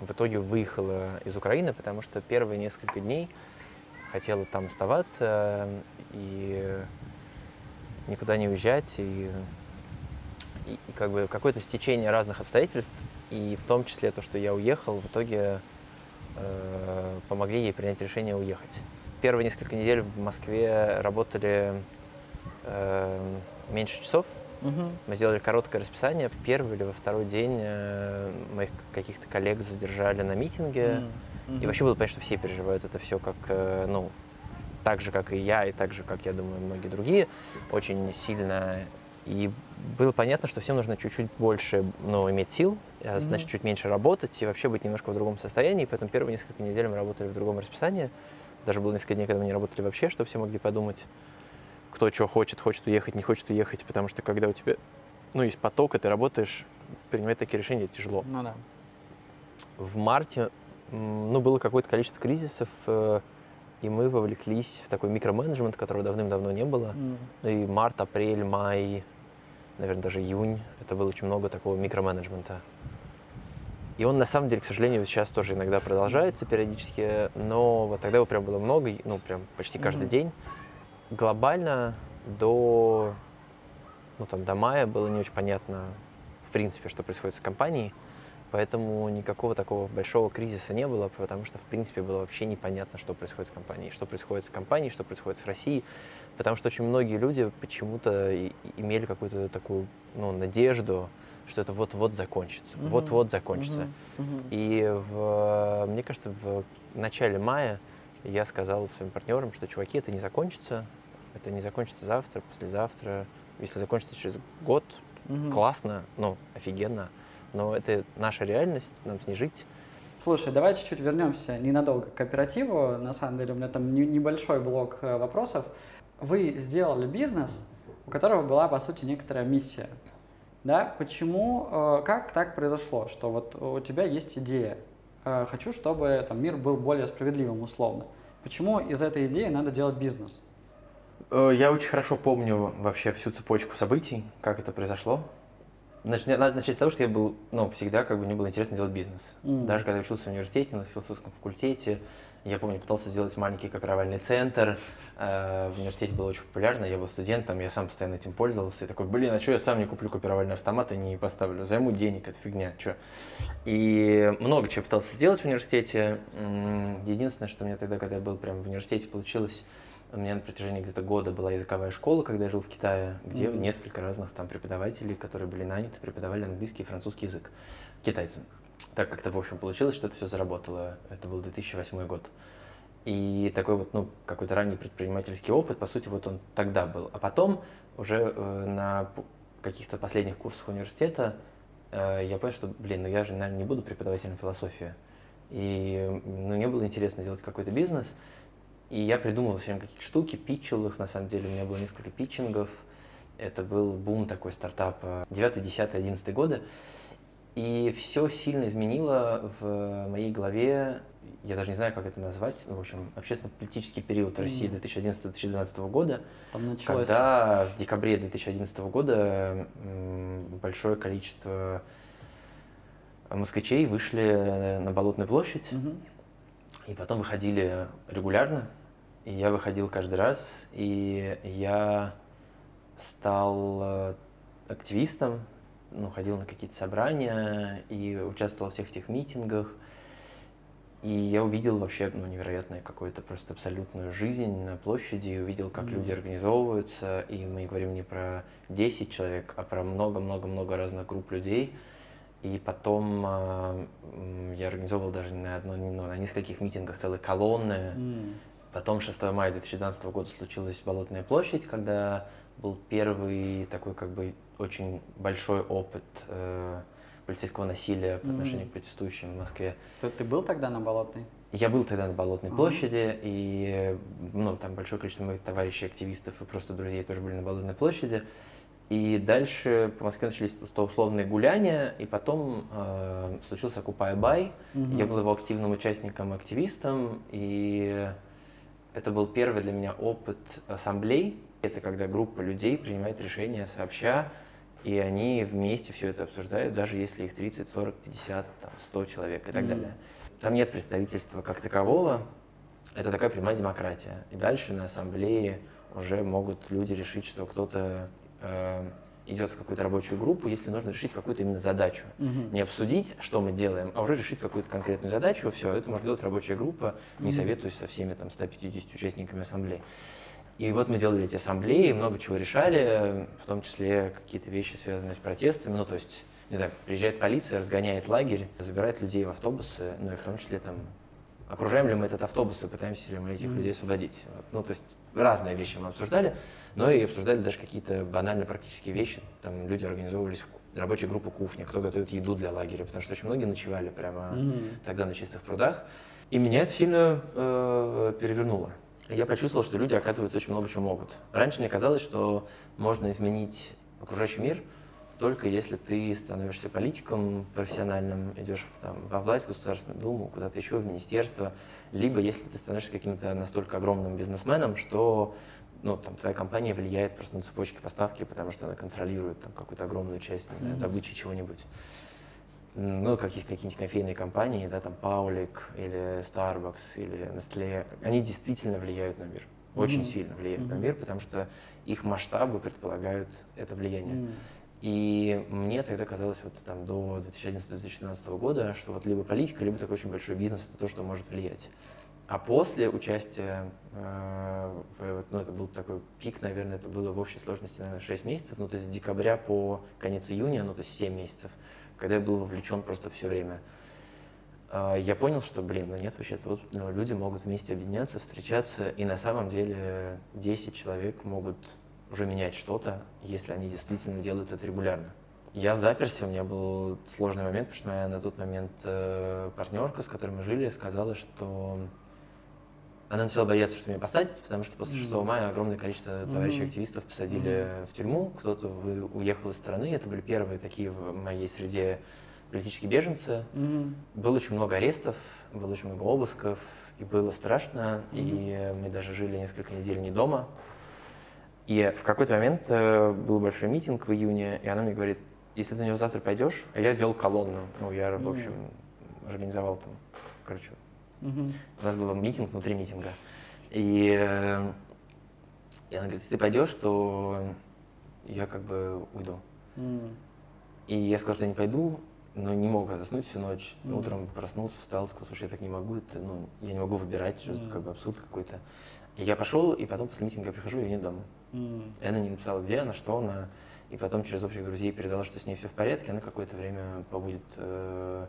Speaker 2: в итоге выехала из Украины, потому что первые несколько дней хотела там оставаться и никуда не уезжать, и, и, и как бы какое-то стечение разных обстоятельств и в том числе то, что я уехал, в итоге э, помогли ей принять решение уехать. Первые несколько недель в Москве работали э, меньше часов. Угу. Мы сделали короткое расписание. В первый или во второй день э, моих каких-то коллег задержали на митинге. Угу. И вообще было понятно, что все переживают это все как, э, ну, так же, как и я, и так же, как, я думаю, многие другие, очень сильно. И было понятно, что всем нужно чуть-чуть больше ну, иметь сил, mm-hmm. значит, чуть меньше работать и вообще быть немножко в другом состоянии. Поэтому первые несколько недель мы работали в другом расписании. Даже было несколько дней, когда мы не работали вообще, чтобы все могли подумать, кто что хочет, хочет уехать, не хочет уехать. Потому что когда у тебя ну, есть поток, и ты работаешь, принимать такие решения тяжело.
Speaker 1: Ну да.
Speaker 2: В марте ну, было какое-то количество кризисов, э, и мы вовлеклись в такой микроменеджмент, которого давным-давно не было. Mm. И март, апрель, май, наверное, даже июнь, это было очень много такого микроменеджмента. И он, на самом деле, к сожалению, сейчас тоже иногда продолжается периодически, но вот тогда его прям было много, ну, прям почти каждый mm-hmm. день. Глобально до, ну, там, до мая было не очень понятно, в принципе, что происходит с компанией, поэтому никакого такого большого кризиса не было, потому что, в принципе, было вообще непонятно, что происходит с компанией, что происходит с компанией, что происходит с Россией, потому что очень многие люди почему-то имели какую-то такую, ну, надежду, что это вот-вот закончится, mm-hmm. вот-вот закончится. Mm-hmm. И в, мне кажется, в начале мая я сказал своим партнерам, что, чуваки, это не закончится, это не закончится завтра, послезавтра. Если закончится через год, mm-hmm. классно, ну, офигенно, но это наша реальность, нам с ней жить.
Speaker 1: Слушай, давай чуть-чуть вернемся ненадолго к кооперативу. На самом деле у меня там небольшой блок э, вопросов. Вы сделали бизнес, у которого была, по сути, некоторая миссия да, почему, э, как так произошло, что вот у тебя есть идея, э, хочу, чтобы там, мир был более справедливым условно. Почему из этой идеи надо делать бизнес?
Speaker 2: Я очень хорошо помню вообще всю цепочку событий, как это произошло. Начать с того, что я был, ну, всегда как бы мне было интересно делать бизнес. Mm. Даже когда учился в университете, на философском факультете, я помню, пытался сделать маленький копировальный центр. Э, в университете было очень популярно, я был студентом, я сам постоянно этим пользовался. И такой, блин, а что я сам не куплю копировальный автомат и не поставлю? Займу денег, это фигня, что? И много чего пытался сделать в университете. Единственное, что мне тогда, когда я был прямо в университете, получилось, у меня на протяжении где-то года была языковая школа, когда я жил в Китае, где mm-hmm. несколько разных там преподавателей, которые были наняты, преподавали английский и французский язык. китайцам. Так как-то, в общем, получилось, что это все заработало. Это был 2008 год. И такой вот, ну, какой-то ранний предпринимательский опыт, по сути, вот он тогда был. А потом уже э, на каких-то последних курсах университета э, я понял, что, блин, ну я же, наверное, не буду преподавателем философии. И ну, мне было интересно делать какой-то бизнес. И я придумывал все время какие-то штуки, питчил их, на самом деле, у меня было несколько питчингов. Это был бум такой стартапа 9, 10, 11 годы. И все сильно изменило в моей голове, я даже не знаю, как это назвать, ну, в общем, общественно-политический период России 2011-2012 года,
Speaker 1: Там началось...
Speaker 2: когда в декабре 2011 года большое количество москвичей вышли на Болотную площадь, угу. И потом выходили регулярно, и я выходил каждый раз, и я стал э, активистом, ну, ходил на какие-то собрания и участвовал в всех этих митингах. И я увидел вообще ну, невероятную какую-то просто абсолютную жизнь на площади, и увидел, как mm-hmm. люди организовываются. И мы говорим не про 10 человек, а про много-много-много разных групп людей. И потом э, я организовывал даже на, одно, ну, на нескольких митингах целые колонны. Mm. Потом 6 мая 2012 года случилась Болотная площадь, когда был первый такой как бы очень большой опыт э, полицейского насилия по отношению mm-hmm. к протестующим в Москве.
Speaker 1: То ты был тогда на Болотной?
Speaker 2: Я был тогда на Болотной mm-hmm. площади, и ну, там большое количество моих товарищей, активистов и просто друзей тоже были на Болотной площади. И дальше по Москве начались условные гуляния, и потом э, случился Occupy Buy. Mm-hmm. Я был его активным участником, активистом, и это был первый для меня опыт ассамблей. Это когда группа людей принимает решения сообща, и они вместе все это обсуждают, даже если их 30, 40, 50, там, 100 человек и так mm-hmm. далее. Там нет представительства как такового, это такая прямая демократия. И дальше на ассамблее уже могут люди решить, что кто-то идет в какую-то рабочую группу, если нужно решить какую-то именно задачу. Угу. Не обсудить, что мы делаем, а уже решить какую-то конкретную задачу. Все, это может делать рабочая группа, не угу. советуюсь со всеми там 150 участниками ассамблеи. И вот мы делали эти ассамблеи, много чего решали, в том числе какие-то вещи, связанные с протестами. Ну, то есть, не знаю, приезжает полиция, разгоняет лагерь, забирает людей в автобусы, ну и в том числе там окружаем ли мы этот автобус и пытаемся ли мы этих mm-hmm. людей освободить. Вот. Ну, то есть разные вещи мы обсуждали, но и обсуждали даже какие-то банальные практические вещи. Там люди организовывались в рабочей группы кухня, кто готовит еду для лагеря, потому что очень многие ночевали прямо mm-hmm. тогда на чистых прудах. И меня это сильно э, перевернуло я почувствовал, что люди, оказывается, очень много чего могут. Раньше мне казалось, что можно изменить окружающий мир только если ты становишься политиком профессиональным, идешь там, во власть, в Государственную Думу, куда-то еще, в министерство, либо если ты становишься каким-то настолько огромным бизнесменом, что ну, там, твоя компания влияет просто на цепочки поставки, потому что она контролирует там, какую-то огромную часть, не знаю, добычи чего-нибудь ну, каких, какие-нибудь кофейные компании, да, там Паулик или Starbucks или Nestle, они действительно влияют на мир, очень mm-hmm. сильно влияют mm-hmm. на мир, потому что их масштабы предполагают это влияние. Mm-hmm. И мне тогда казалось вот там до 2011-2012 года, что вот либо политика, либо такой очень большой бизнес это то, что может влиять. А после участия, э, ну это был такой пик, наверное, это было в общей сложности, наверное, 6 месяцев, ну то есть с декабря по конец июня, ну то есть 7 месяцев когда я был вовлечен просто все время. А, я понял, что, блин, ну нет, вообще-то вот ну, люди могут вместе объединяться, встречаться, и на самом деле 10 человек могут уже менять что-то, если они действительно делают это регулярно. Я заперся, у меня был сложный момент, потому что моя на тот момент э, партнерка, с которой мы жили, сказала, что она начала бояться, что меня посадят, потому что после 6 мая огромное количество товарищей активистов посадили mm-hmm. в тюрьму, кто-то уехал из страны. Это были первые такие в моей среде политические беженцы. Mm-hmm. Было очень много арестов, было очень много обысков, и было страшно. Mm-hmm. И мы даже жили несколько недель не дома. И в какой-то момент э, был большой митинг в июне, и она мне говорит, если ты на него завтра пойдешь, а я вел колонну, ну, я, в общем, организовал там, короче, Угу. У нас был митинг внутри митинга. И, э, и она говорит, если ты пойдешь, то я как бы уйду. Mm. И я сказал, что я не пойду, но не мог заснуть всю ночь. Mm. Утром проснулся, встал, сказал, слушай, я так не могу, это, ну, я не могу выбирать, что mm. как бы абсурд какой-то. И я пошел, и потом после митинга я прихожу, ее нет дома. Mm. И она не написала, где она, что она. и потом через общих друзей передала, что с ней все в порядке, она какое-то время побудет э,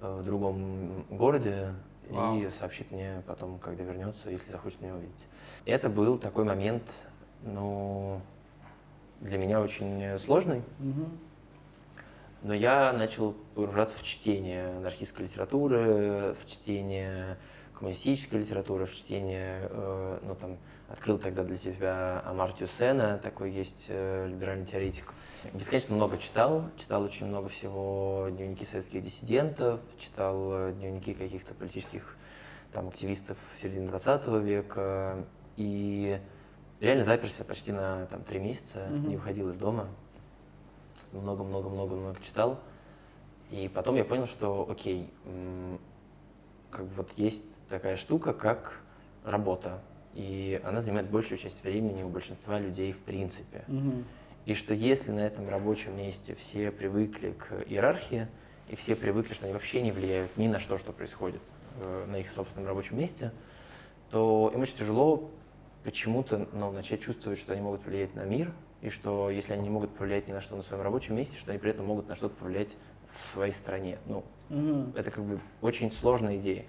Speaker 2: в другом городе Вау. и сообщит мне потом, когда вернется, если захочет меня увидеть. Это был такой момент, ну, для меня очень сложный. Угу. Но я начал погружаться в чтение анархистской литературы, в чтение коммунистической литературы, в чтение, э, ну там, открыл тогда для себя Амартию Сена, такой есть э, либеральный теоретик. Бесконечно много читал, читал очень много всего, дневники советских диссидентов, читал э, дневники каких-то политических там, активистов середины 20 века, и реально заперся почти на там, три месяца, mm-hmm. не выходил из дома, много-много-много-много читал, и потом я понял, что окей, как бы вот есть такая штука, как работа, и она занимает большую часть времени у большинства людей в принципе. Mm-hmm. И что если на этом рабочем месте все привыкли к иерархии, и все привыкли, что они вообще не влияют ни на что, что происходит э, на их собственном рабочем месте, то им очень тяжело почему-то ну, начать чувствовать, что они могут влиять на мир, и что если они не могут повлиять ни на что на своем рабочем месте, что они при этом могут на что-то повлиять в своей стране. Ну, mm-hmm. это как бы очень сложная идея.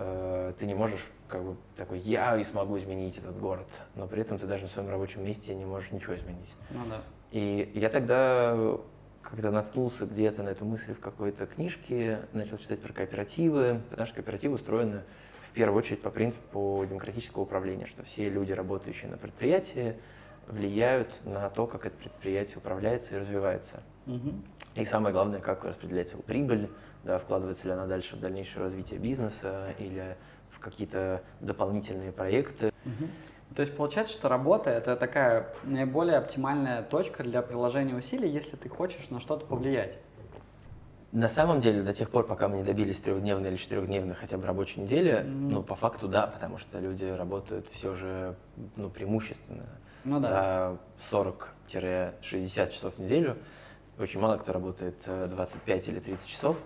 Speaker 2: Э, ты не можешь как бы такой, я и смогу изменить этот город, но при этом ты даже на своем рабочем месте не можешь ничего изменить.
Speaker 1: Ну да.
Speaker 2: И я тогда, когда наткнулся где-то на эту мысль в какой-то книжке, начал читать про кооперативы, потому что кооперативы устроены в первую очередь по принципу демократического управления, что все люди, работающие на предприятии, влияют на то, как это предприятие управляется и развивается. Угу. И самое главное, как распределяется его прибыль, да, вкладывается ли она дальше в дальнейшее развитие бизнеса или в какие-то дополнительные проекты.
Speaker 1: Угу. То есть получается, что работа это такая наиболее оптимальная точка для приложения усилий, если ты хочешь на что-то повлиять.
Speaker 2: На самом деле, до тех пор, пока мы не добились трехдневной или четырехдневной хотя бы рабочей недели, mm. ну, по факту да, потому что люди работают все же, ну, преимущественно ну, да. 40-60 часов в неделю. Очень мало кто работает 25 э, или 30 часов.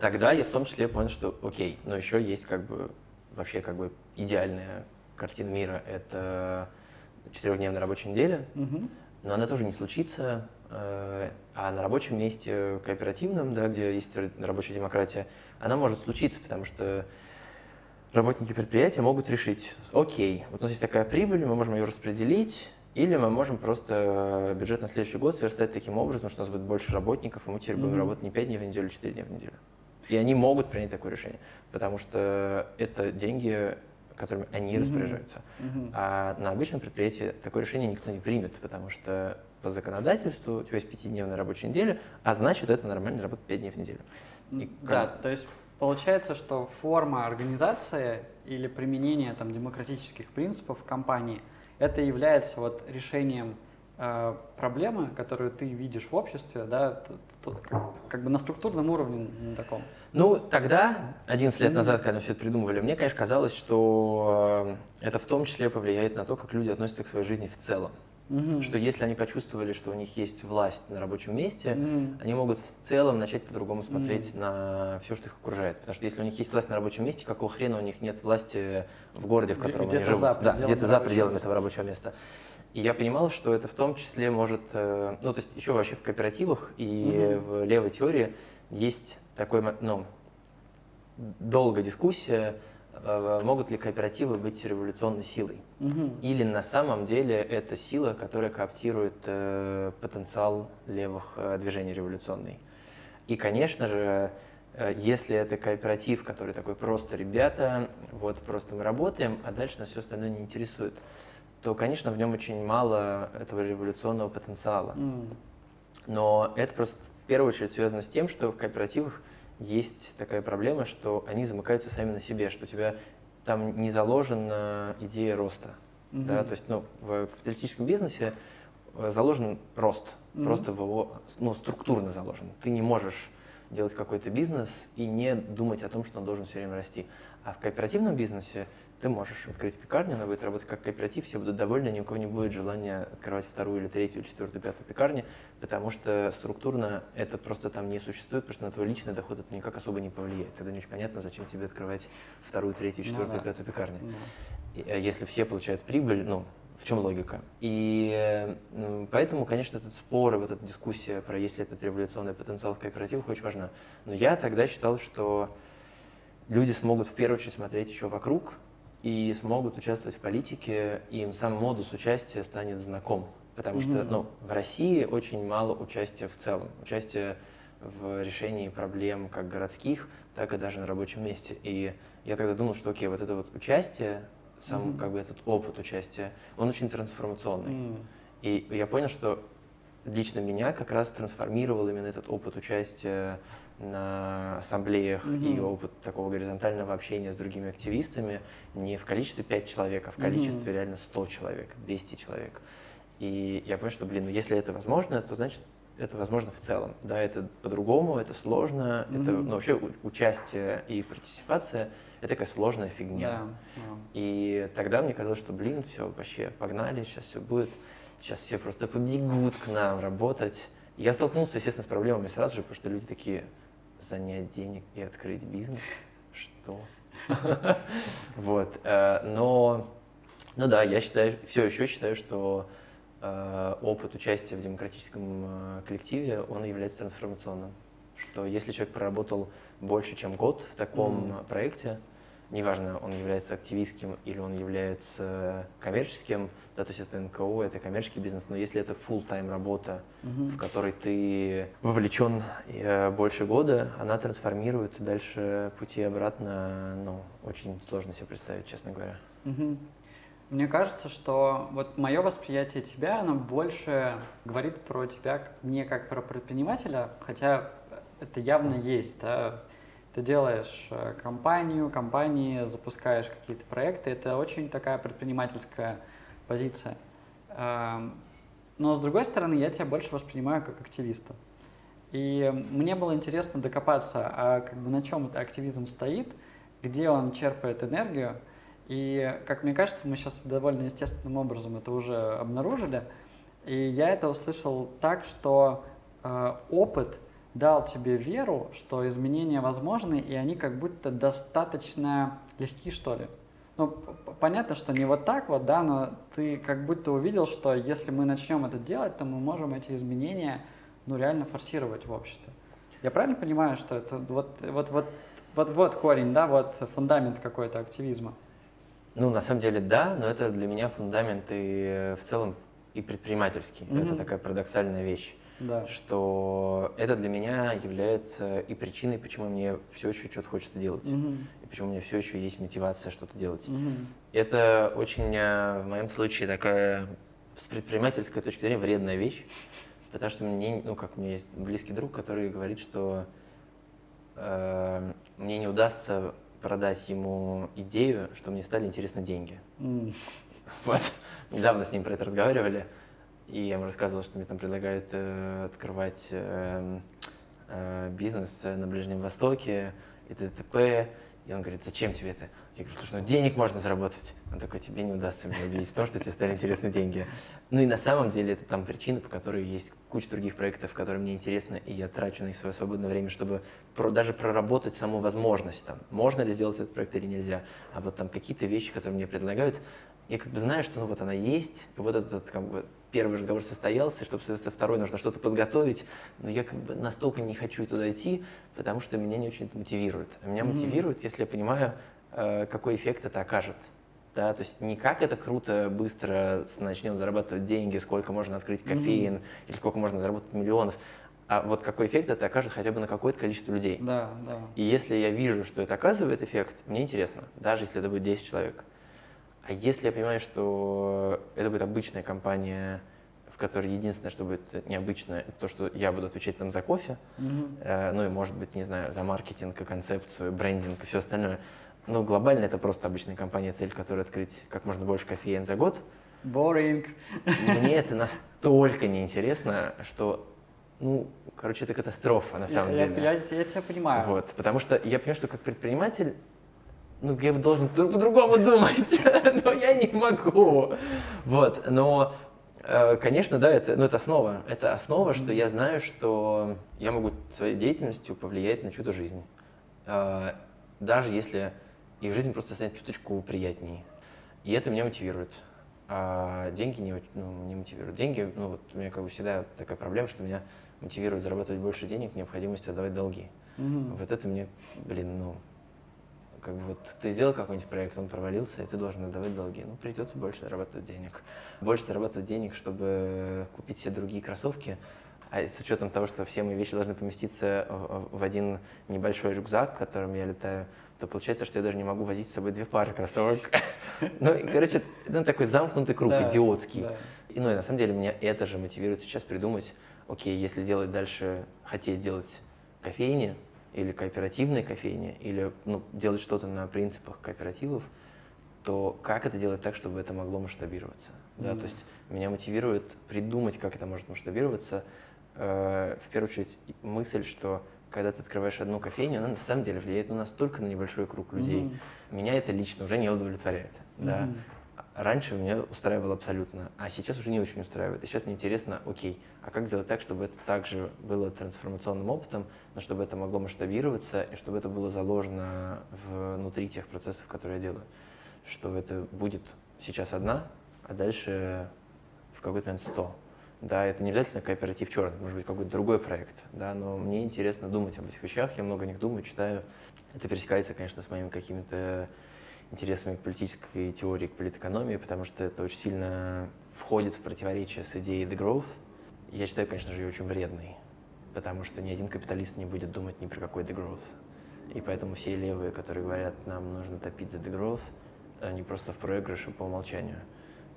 Speaker 2: Тогда я в том числе понял, что окей, но еще есть как бы вообще как бы идеальная картина мира. Это четырехдневная рабочая неделя, угу. но она тоже не случится. Э, а на рабочем месте кооперативном, да, где есть рабочая демократия, она может случиться, потому что работники предприятия могут решить, окей, вот у нас есть такая прибыль, мы можем ее распределить, или мы можем просто бюджет на следующий год сверстать таким образом, что у нас будет больше работников, и мы теперь будем mm-hmm. работать не 5 дней в неделю, а 4 дня в неделю. И они могут принять такое решение, потому что это деньги, которыми они mm-hmm. распоряжаются. Mm-hmm. А на обычном предприятии такое решение никто не примет, потому что по законодательству у тебя есть пятидневная рабочая неделя, а значит, это нормально работать 5 дней в неделю.
Speaker 1: И да, как... то есть получается, что форма организации или применение там, демократических принципов в компании, это является вот решением э, проблемы, которую ты видишь в обществе, да, тут, как бы на структурном уровне на таком.
Speaker 2: Ну, тогда, 11 лет назад, когда все это придумывали, мне, конечно, казалось, что э, это в том числе повлияет на то, как люди относятся к своей жизни в целом. Угу. Что если они почувствовали, что у них есть власть на рабочем месте, угу. они могут в целом начать по-другому смотреть угу. на все, что их окружает. Потому что если у них есть власть на рабочем месте, какого хрена у них нет власти в городе, в котором где они живут? За да, где-то за пределами этого рабочего места. И я понимал, что это в том числе может, э, ну, то есть еще вообще в кооперативах и угу. в левой теории есть такой, ну, долгая дискуссия, э, могут ли кооперативы быть революционной силой. Угу. Или на самом деле это сила, которая кооптирует э, потенциал левых э, движений революционной. И, конечно же, э, если это кооператив, который такой просто ребята, вот просто мы работаем, а дальше нас все остальное не интересует, то, конечно, в нем очень мало этого революционного потенциала. Mm. Но это просто первую очередь связано с тем, что в кооперативах есть такая проблема, что они замыкаются сами на себе, что у тебя там не заложена идея роста. Mm-hmm. Да? То есть ну, в капиталистическом бизнесе э, заложен рост, mm-hmm. просто в его, ну, структурно заложен. Ты не можешь делать какой-то бизнес и не думать о том, что он должен все время расти. А в кооперативном бизнесе ты можешь открыть пекарню, она будет работать как кооператив, все будут довольны, ни у кого не будет желания открывать вторую или третью, или четвертую, пятую пекарню, потому что структурно это просто там не существует, потому что на твой личный доход это никак особо не повлияет. Тогда не очень понятно, зачем тебе открывать вторую, третью, ну четвертую, ну, да. пятую пекарню. Ну. И, а если все получают прибыль, ну, в чем логика. И поэтому, конечно, этот спор и вот эта дискуссия про есть ли этот революционный потенциал в кооперативах очень важна. Но я тогда считал, что люди смогут в первую очередь смотреть еще вокруг и смогут участвовать в политике, им сам модус участия станет знаком. Потому mm-hmm. что ну, в России очень мало участия в целом. Участия в решении проблем как городских, так и даже на рабочем месте. И я тогда думал, что окей, вот это вот участие, сам mm-hmm. как бы этот опыт участия, он очень трансформационный. Mm-hmm. И я понял, что лично меня как раз трансформировал именно этот опыт участия на ассамблеях mm-hmm. и опыт такого горизонтального общения с другими активистами не в количестве 5 человек, а в количестве mm-hmm. реально 100 человек, 200 человек. И я понял, что, блин, ну если это возможно, то значит это возможно в целом. Да, это по-другому, это сложно, mm-hmm. это ну, вообще участие и партиципация это такая сложная фигня. Да, да. И тогда мне казалось, что, блин, все, вообще, погнали, сейчас все будет, сейчас все просто побегут к нам работать. Я столкнулся, естественно, с проблемами сразу же, потому что люди такие, занять денег и открыть бизнес? Что? Вот. Э, но, ну да, я считаю, все еще считаю, что э, опыт участия в демократическом э, коллективе, он является трансформационным. Что если человек проработал больше, чем год в таком mm. проекте, неважно, он является активистским или он является коммерческим, да, то есть это НКО, это коммерческий бизнес, но если это full-time работа, mm-hmm. в которой ты вовлечен э, больше года, она трансформирует дальше пути обратно, ну, очень сложно себе представить, честно говоря.
Speaker 1: Mm-hmm. Мне кажется, что вот мое восприятие тебя, оно больше говорит про тебя не как про предпринимателя, хотя это явно есть, да, ты делаешь э, компанию, компании, запускаешь какие-то проекты. Это очень такая предпринимательская позиция. Эм, но с другой стороны, я тебя больше воспринимаю как активиста. И мне было интересно докопаться, а как бы на чем этот активизм стоит, где он черпает энергию. И, как мне кажется, мы сейчас довольно естественным образом это уже обнаружили. И я это услышал так, что э, опыт – дал тебе веру, что изменения возможны, и они как будто достаточно легки, что ли. Ну, понятно, что не вот так вот, да, но ты как будто увидел, что если мы начнем это делать, то мы можем эти изменения, ну, реально форсировать в обществе. Я правильно понимаю, что это вот, вот, вот, вот, вот корень, да, вот фундамент какой-то активизма?
Speaker 2: Ну, на самом деле, да, но это для меня фундамент и в целом и предпринимательский. Mm-hmm. Это такая парадоксальная вещь да. что это для меня является и причиной, почему мне все еще что-то хочется делать, угу. Почему у меня все еще есть мотивация что-то делать. Угу. Это очень э, в моем случае такая с предпринимательской точки зрения вредная вещь, потому что мне, ну как у меня есть близкий друг, который говорит, что э, мне не удастся продать ему идею, что мне стали интересны деньги. Mm. Вот. Недавно с ним про это разговаривали. И я ему рассказывал, что мне там предлагают э, открывать э, э, бизнес на Ближнем Востоке и т.д. И он говорит, зачем тебе это? Я говорю, слушай, ну денег можно заработать. Он такой, тебе не удастся меня убедить в том, что тебе стали интересны деньги. Ну и на самом деле это там причина, по которой есть куча других проектов, которые мне интересны, и я трачу на них свое свободное время, чтобы про, даже проработать саму возможность, там, можно ли сделать этот проект или нельзя. А вот там какие-то вещи, которые мне предлагают, я как бы знаю, что ну вот она есть, вот этот как бы первый разговор состоялся, чтобы со второй нужно что-то подготовить, но я как бы настолько не хочу туда идти, потому что меня не очень это мотивирует. А меня mm-hmm. мотивирует, если я понимаю, э, какой эффект это окажет. Да, то есть не как это круто, быстро начнем зарабатывать деньги, сколько можно открыть кофеин, mm-hmm. или сколько можно заработать миллионов, а вот какой эффект это окажет хотя бы на какое-то количество людей.
Speaker 1: Да, да.
Speaker 2: И если я вижу, что это оказывает эффект, мне интересно, даже если это будет 10 человек. А если я понимаю, что это будет обычная компания, в которой единственное, что будет необычно, это то, что я буду отвечать там за кофе, mm-hmm. э, ну и, может быть, не знаю, за маркетинг и концепцию, брендинг и все остальное. Но глобально это просто обычная компания, цель которой открыть как можно больше кофеен за год.
Speaker 1: Boring.
Speaker 2: Мне это настолько неинтересно, что ну, короче, это катастрофа на самом
Speaker 1: я,
Speaker 2: деле.
Speaker 1: Я, я, я тебя понимаю.
Speaker 2: Вот, потому что я понимаю, что как предприниматель ну, я должен по-другому думать, но я не могу. Вот, но, э, конечно, да, это, ну, это основа. Это основа, что я знаю, что я могу своей деятельностью повлиять на чью-то жизнь. Э, даже если их жизнь просто станет чуточку приятнее. И это меня мотивирует. а деньги не, ну, не мотивируют. Деньги, ну вот у меня как бы всегда такая проблема, что меня мотивирует зарабатывать больше денег, необходимость отдавать долги. Mm-hmm. Вот это мне, блин, ну, как бы вот ты сделал какой-нибудь проект, он провалился, и ты должен отдавать долги. Ну, придется больше зарабатывать денег. Больше зарабатывать денег, чтобы купить все другие кроссовки, а с учетом того, что все мои вещи должны поместиться в один небольшой рюкзак, в котором я летаю, то получается, что я даже не могу возить с собой две пары кроссовок. Ну, короче, это такой замкнутый круг, идиотский. И, ну, и на самом деле меня это же мотивирует сейчас придумать, окей, если делать дальше, хотеть делать кофейни, или кооперативной кофейни, или ну, делать что-то на принципах кооперативов, то как это делать так, чтобы это могло масштабироваться? Mm-hmm. Да, то есть меня мотивирует придумать, как это может масштабироваться. Э, в первую очередь мысль, что когда ты открываешь одну кофейню, она на самом деле влияет ну, настолько на небольшой круг людей. Mm-hmm. Меня это лично уже не удовлетворяет. Mm-hmm. Да? Раньше меня устраивало абсолютно, а сейчас уже не очень устраивает. И сейчас мне интересно, окей, а как сделать так, чтобы это также было трансформационным опытом, но чтобы это могло масштабироваться и чтобы это было заложено внутри тех процессов, которые я делаю. Что это будет сейчас одна, а дальше в какой-то момент сто. Да, это не обязательно кооператив черный, может быть какой-то другой проект, да, но мне интересно думать об этих вещах, я много о них думаю, читаю. Это пересекается, конечно, с моими какими-то интересами к политической теории, к политэкономии, потому что это очень сильно входит в противоречие с идеей The Growth. Я считаю, конечно же, ее очень вредной, потому что ни один капиталист не будет думать ни про какой The Growth. И поэтому все левые, которые говорят, нам нужно топить за The Growth, они просто в проигрыше по умолчанию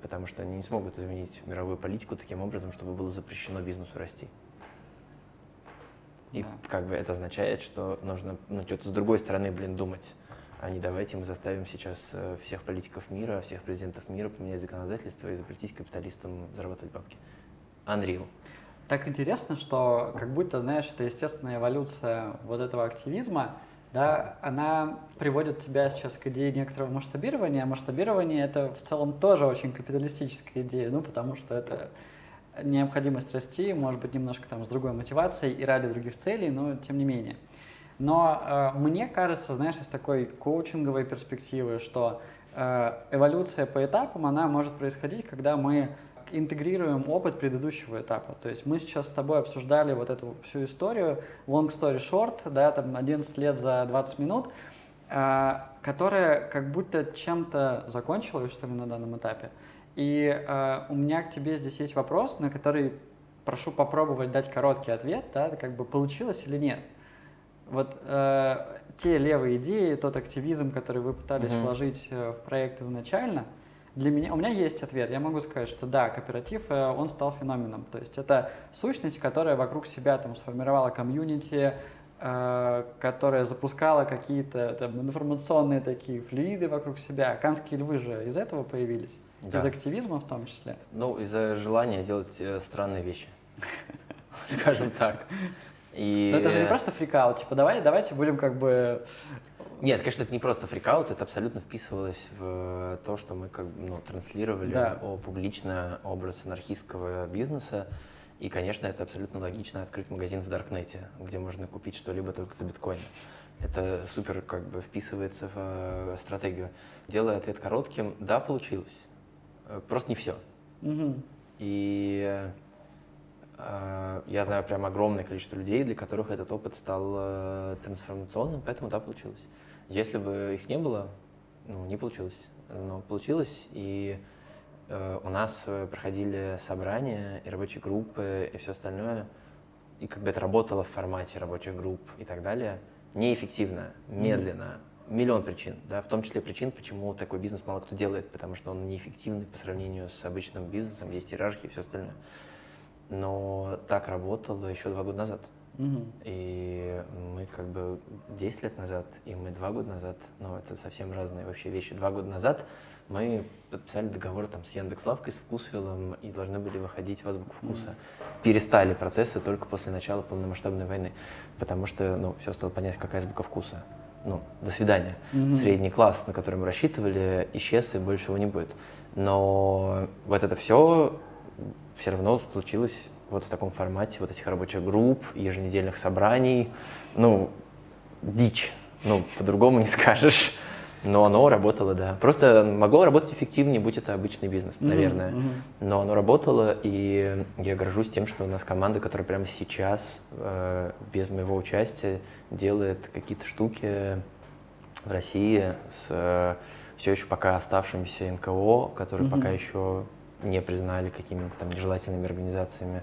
Speaker 2: потому что они не смогут изменить мировую политику таким образом, чтобы было запрещено бизнесу расти. И да. как бы это означает, что нужно ну, что-то с другой стороны, блин, думать. А не давайте мы заставим сейчас э, всех политиков мира, всех президентов мира поменять законодательство и запретить капиталистам зарабатывать бабки. Unreal.
Speaker 1: Так интересно, что как будто, знаешь, это естественная эволюция вот этого активизма, да, она приводит тебя сейчас к идее некоторого масштабирования. Масштабирование — это в целом тоже очень капиталистическая идея, ну, потому что это необходимость расти, может быть, немножко там с другой мотивацией и ради других целей, но тем не менее. Но э, мне кажется, знаешь, из такой коучинговой перспективы, что э, эволюция по этапам, она может происходить, когда мы интегрируем опыт предыдущего этапа. То есть мы сейчас с тобой обсуждали вот эту всю историю, long story short, да, там 11 лет за 20 минут, э, которая как будто чем-то закончилась, что ли, на данном этапе. И э, у меня к тебе здесь есть вопрос, на который прошу попробовать дать короткий ответ, да, как бы получилось или нет. Вот э, те левые идеи, тот активизм, который вы пытались mm-hmm. вложить в проект изначально – для меня, у меня есть ответ. Я могу сказать, что да, кооператив, э, он стал феноменом. То есть это сущность, которая вокруг себя там сформировала комьюнити, э, которая запускала какие-то там, информационные такие флюиды вокруг себя. Канские львы же из этого появились, да. из активизма в том числе.
Speaker 2: Ну, из-за желания делать э, странные вещи, скажем так.
Speaker 1: И... Но это же не просто freak out, типа давай, давайте будем как бы
Speaker 2: нет, конечно, это не просто freak out, это абсолютно вписывалось в то, что мы как ну, транслировали да. о публично образ анархистского бизнеса. И, конечно, это абсолютно логично открыть магазин в Даркнете, где можно купить что-либо только за биткоин. Это супер как бы вписывается в э, стратегию. Делая ответ коротким, да, получилось. Э, просто не все. Угу. И э, я знаю прям огромное количество людей, для которых этот опыт стал э, трансформационным, поэтому да, получилось. Если бы их не было, ну, не получилось. Но получилось, и э, у нас э, проходили собрания и рабочие группы и все остальное, и как бы это работало в формате рабочих групп и так далее, неэффективно, медленно, mm-hmm. миллион причин, да, в том числе причин, почему такой бизнес мало кто делает, потому что он неэффективный по сравнению с обычным бизнесом, есть иерархия и все остальное. Но так работало еще два года назад. Угу. И мы как бы 10 лет назад, и мы два года назад, ну это совсем разные вообще вещи. Два года назад мы подписали договор там с Яндекс.Лавкой, с Вкусвиллом и должны были выходить в азбуку вкуса. Mm. Перестали процессы только после начала полномасштабной войны, потому что, ну, все стало понятно, какая азбука вкуса. Ну, до свидания. Mm-hmm. Средний класс, на который мы рассчитывали, исчез, и больше его не будет. Но вот это все все равно случилось вот в таком формате вот этих рабочих групп, еженедельных собраний. Ну, дичь. Ну, по-другому не скажешь. Но оно работало, да. Просто могло работать эффективнее, будь это обычный бизнес, наверное.
Speaker 1: Mm-hmm.
Speaker 2: Но оно работало, и я горжусь тем, что у нас команда, которая прямо сейчас, э, без моего участия, делает какие-то штуки в России с э, все еще пока оставшимися НКО, которые mm-hmm. пока еще не признали какими-то там нежелательными организациями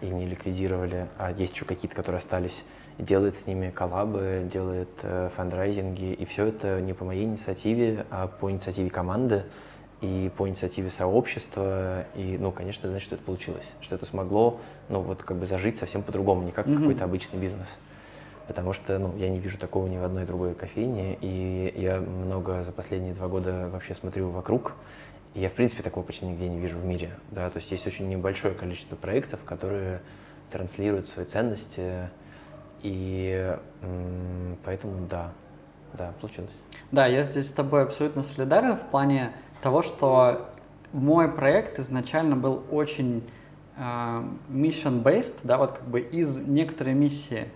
Speaker 2: и не ликвидировали, а есть еще какие-то, которые остались делает с ними коллабы, делает э, фандрайзинги, и все это не по моей инициативе, а по инициативе команды и по инициативе сообщества, и, ну, конечно, значит, что это получилось, что это смогло, ну, вот как бы зажить совсем по-другому, не как mm-hmm. какой-то обычный бизнес. Потому что, ну, я не вижу такого ни в одной другой кофейне, и я много за последние два года вообще смотрю вокруг, я, в принципе, такого почти нигде не вижу в мире, да, то есть есть очень небольшое количество проектов, которые транслируют свои ценности, и поэтому да, да, получилось.
Speaker 1: Да, я здесь с тобой абсолютно солидарен в плане того, что мой проект изначально был очень uh, mission-based, да, вот как бы из некоторой миссии.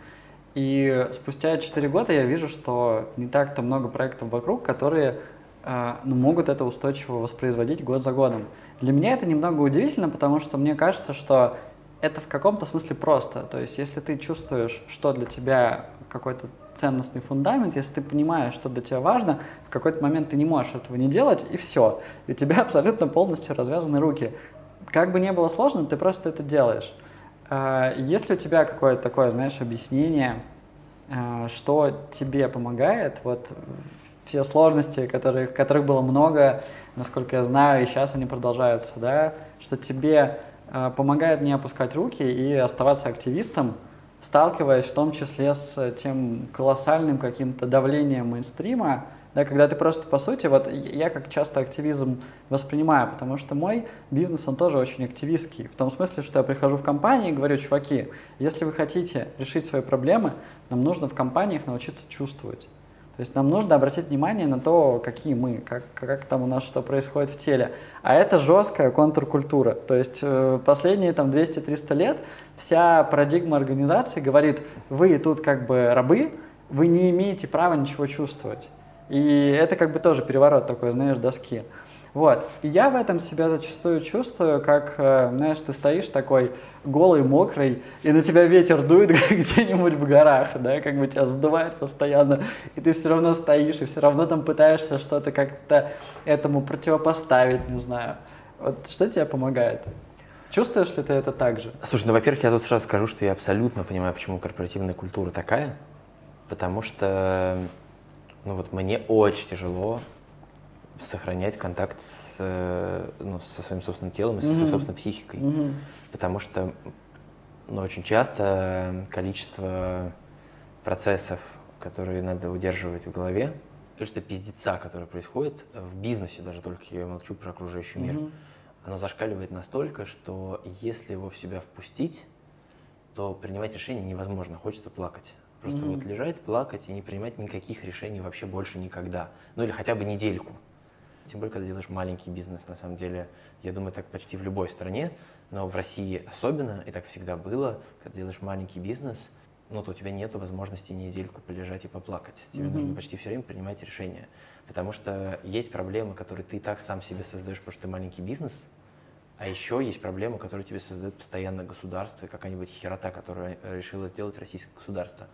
Speaker 1: И спустя 4 года я вижу, что не так-то много проектов вокруг, которые uh, ну, могут это устойчиво воспроизводить год за годом. Для меня это немного удивительно, потому что мне кажется, что это в каком-то смысле просто. То есть, если ты чувствуешь, что для тебя какой-то ценностный фундамент, если ты понимаешь, что для тебя важно, в какой-то момент ты не можешь этого не делать, и все. И у тебя абсолютно полностью развязаны руки. Как бы не было сложно, ты просто это делаешь. А, если у тебя какое-то такое, знаешь, объяснение, а, что тебе помогает, вот все сложности, которых, которых было много, насколько я знаю, и сейчас они продолжаются, да, что тебе Э, помогает не опускать руки и оставаться активистом, сталкиваясь в том числе с тем колоссальным каким-то давлением мейнстрима, да, когда ты просто, по сути, вот я как часто активизм воспринимаю, потому что мой бизнес, он тоже очень активистский, в том смысле, что я прихожу в компании и говорю, чуваки, если вы хотите решить свои проблемы, нам нужно в компаниях научиться чувствовать. То есть нам нужно обратить внимание на то, какие мы, как, как там у нас что происходит в теле. А это жесткая контркультура. То есть э, последние там 200-300 лет вся парадигма организации говорит, вы тут как бы рабы, вы не имеете права ничего чувствовать. И это как бы тоже переворот такой, знаешь, доски. Вот. И я в этом себя зачастую чувствую, как, э, знаешь, ты стоишь такой голый, мокрый, и на тебя ветер дует где-нибудь в горах, да, как бы тебя сдувает постоянно, и ты все равно стоишь, и все равно там пытаешься что-то как-то этому противопоставить, не знаю. Вот что тебе помогает? Чувствуешь ли ты это так же?
Speaker 2: Слушай, ну, во-первых, я тут сразу скажу, что я абсолютно понимаю, почему корпоративная культура такая, потому что, ну вот мне очень тяжело сохранять контакт с, э, ну, со своим собственным телом и со своей собственной психикой. Mm-hmm. Потому что ну, очень часто количество процессов, которые надо удерживать в голове, количество пиздеца, которое происходит в бизнесе, даже только я молчу про окружающий мир, mm-hmm. оно зашкаливает настолько, что если его в себя впустить, то принимать решения невозможно, хочется плакать. Просто mm-hmm. вот лежать, плакать и не принимать никаких решений вообще больше никогда. Ну или хотя бы недельку. Тем более, когда делаешь маленький бизнес, на самом деле, я думаю, так почти в любой стране, но в России особенно, и так всегда было, когда делаешь маленький бизнес, ну, то у тебя нет возможности недельку полежать и поплакать. Тебе mm-hmm. нужно почти все время принимать решения. Потому что есть проблемы, которые ты и так сам себе создаешь, потому что ты маленький бизнес, а еще есть проблемы, которые тебе создает постоянно государство и какая-нибудь херота, которая решила сделать российское государство.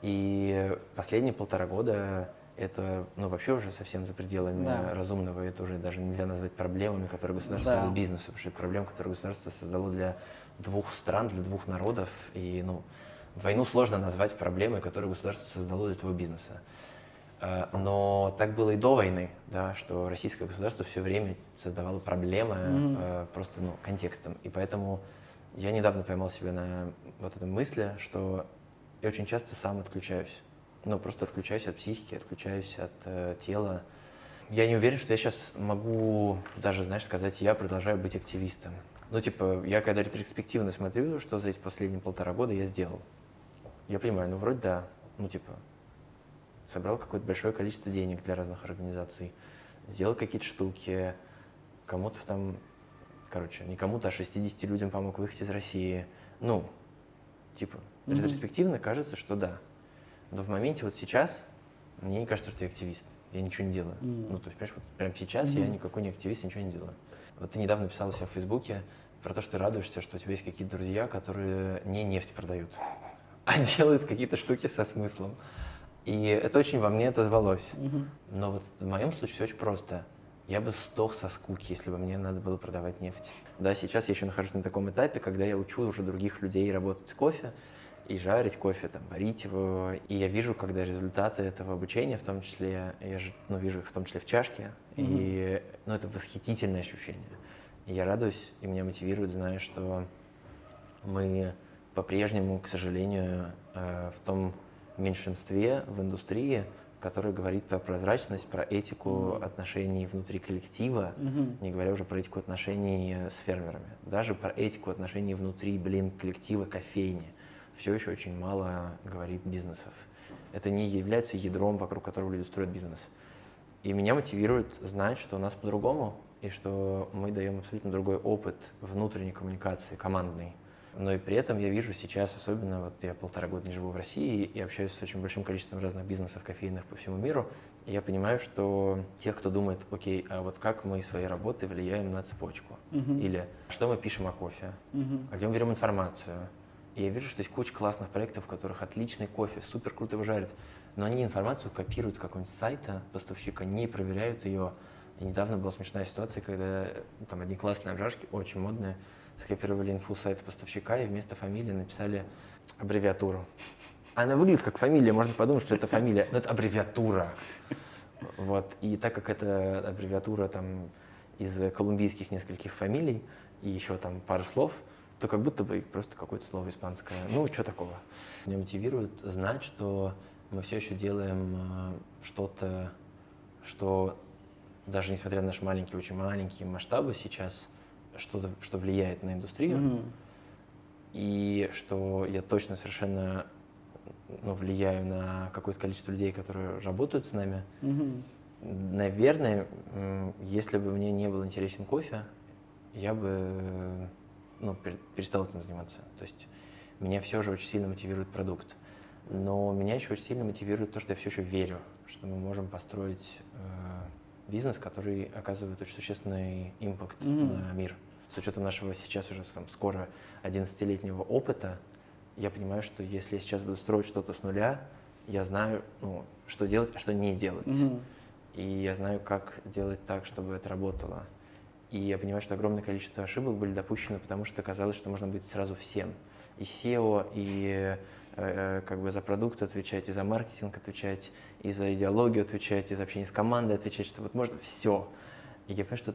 Speaker 2: И последние полтора года это ну, вообще уже совсем за пределами да. разумного. Это уже даже нельзя назвать проблемами, которые государство да. создало бизнесу, потому что это проблема, которую государство создало для двух стран, для двух народов. И ну, войну сложно назвать проблемой, которую государство создало для твоего бизнеса. А, но так было и до войны, да, что российское государство все время создавало проблемы mm-hmm. просто ну, контекстом. И поэтому я недавно поймал себя на вот этой мысли, что я очень часто сам отключаюсь ну, просто отключаюсь от психики, отключаюсь от э, тела. Я не уверен, что я сейчас могу даже, знаешь, сказать, я продолжаю быть активистом. Ну, типа, я когда ретроспективно смотрю, что за эти последние полтора года я сделал, я понимаю, ну, вроде да, ну, типа, собрал какое-то большое количество денег для разных организаций, сделал какие-то штуки, кому-то там, короче, не кому-то, а 60 людям помог выехать из России. Ну, типа, ретроспективно кажется, что да. Но в моменте вот сейчас мне не кажется, что я активист. я ничего не делаю. Mm. Ну, то есть, понимаешь, вот прямо сейчас mm-hmm. я никакой не активист, ничего не делаю. Вот ты недавно писал у себя в Фейсбуке про то, что ты радуешься, что у тебя есть какие-то друзья, которые не нефть продают, а делают какие-то штуки со смыслом. И это очень во мне отозвалось. Mm-hmm. Но вот в моем случае все очень просто. Я бы сдох со скуки, если бы мне надо было продавать нефть. Да, сейчас я еще нахожусь на таком этапе, когда я учу уже других людей работать с кофе и жарить кофе, там, варить его. И я вижу, когда результаты этого обучения, в том числе, я же, ну, вижу их в том числе в чашке, mm-hmm. и, ну, это восхитительное ощущение. И я радуюсь, и меня мотивирует, зная, что мы по-прежнему, к сожалению, э, в том меньшинстве в индустрии, который говорит про прозрачность, про этику mm-hmm. отношений внутри коллектива, mm-hmm. не говоря уже про этику отношений с фермерами, даже про этику отношений внутри, блин, коллектива кофейни. Все еще очень мало говорит бизнесов. Это не является ядром, вокруг которого люди строят бизнес. И меня мотивирует знать, что у нас по-другому, и что мы даем абсолютно другой опыт внутренней коммуникации, командной но и при этом я вижу сейчас, особенно вот я полтора года не живу в России и общаюсь с очень большим количеством разных бизнесов кофейных по всему миру, и я понимаю, что те, кто думает, окей, а вот как мы своей работой влияем на цепочку, uh-huh. или что мы пишем о кофе, uh-huh. где мы берем информацию, и я вижу, что есть куча классных проектов, в которых отличный кофе, супер круто его жарят, но они информацию копируют с какого-нибудь сайта поставщика, не проверяют ее. И недавно была смешная ситуация, когда там одни классные обжарки, очень модные, скопировали инфу сайта поставщика и вместо фамилии написали аббревиатуру. Она выглядит как фамилия, можно подумать, что это фамилия, но это аббревиатура. Вот. И так как это аббревиатура там, из колумбийских нескольких фамилий и еще там пару слов, то как будто бы просто какое-то слово испанское. Ну, что такого? Меня мотивирует знать, что мы все еще делаем э, что-то, что даже несмотря на наши маленькие, очень маленькие масштабы сейчас, что-то, что влияет на индустрию, mm-hmm. и что я точно совершенно ну, влияю на какое-то количество людей, которые работают с нами. Mm-hmm. Наверное, если бы мне не был интересен кофе, я бы ну, перестал этим заниматься. То есть меня все же очень сильно мотивирует продукт. Но меня еще очень сильно мотивирует то, что я все еще верю, что мы можем построить э, бизнес, который оказывает очень существенный импакт mm-hmm. на мир с учетом нашего сейчас уже там, скоро 11-летнего опыта, я понимаю, что если я сейчас буду строить что-то с нуля, я знаю, ну, что делать, а что не делать. Mm-hmm. И я знаю, как делать так, чтобы это работало. И я понимаю, что огромное количество ошибок были допущены, потому что казалось, что можно быть сразу всем. И SEO, и э, э, как бы за продукт отвечать, и за маркетинг отвечать, и за идеологию отвечать, и за общение с командой отвечать, что вот можно все. И я понимаю, что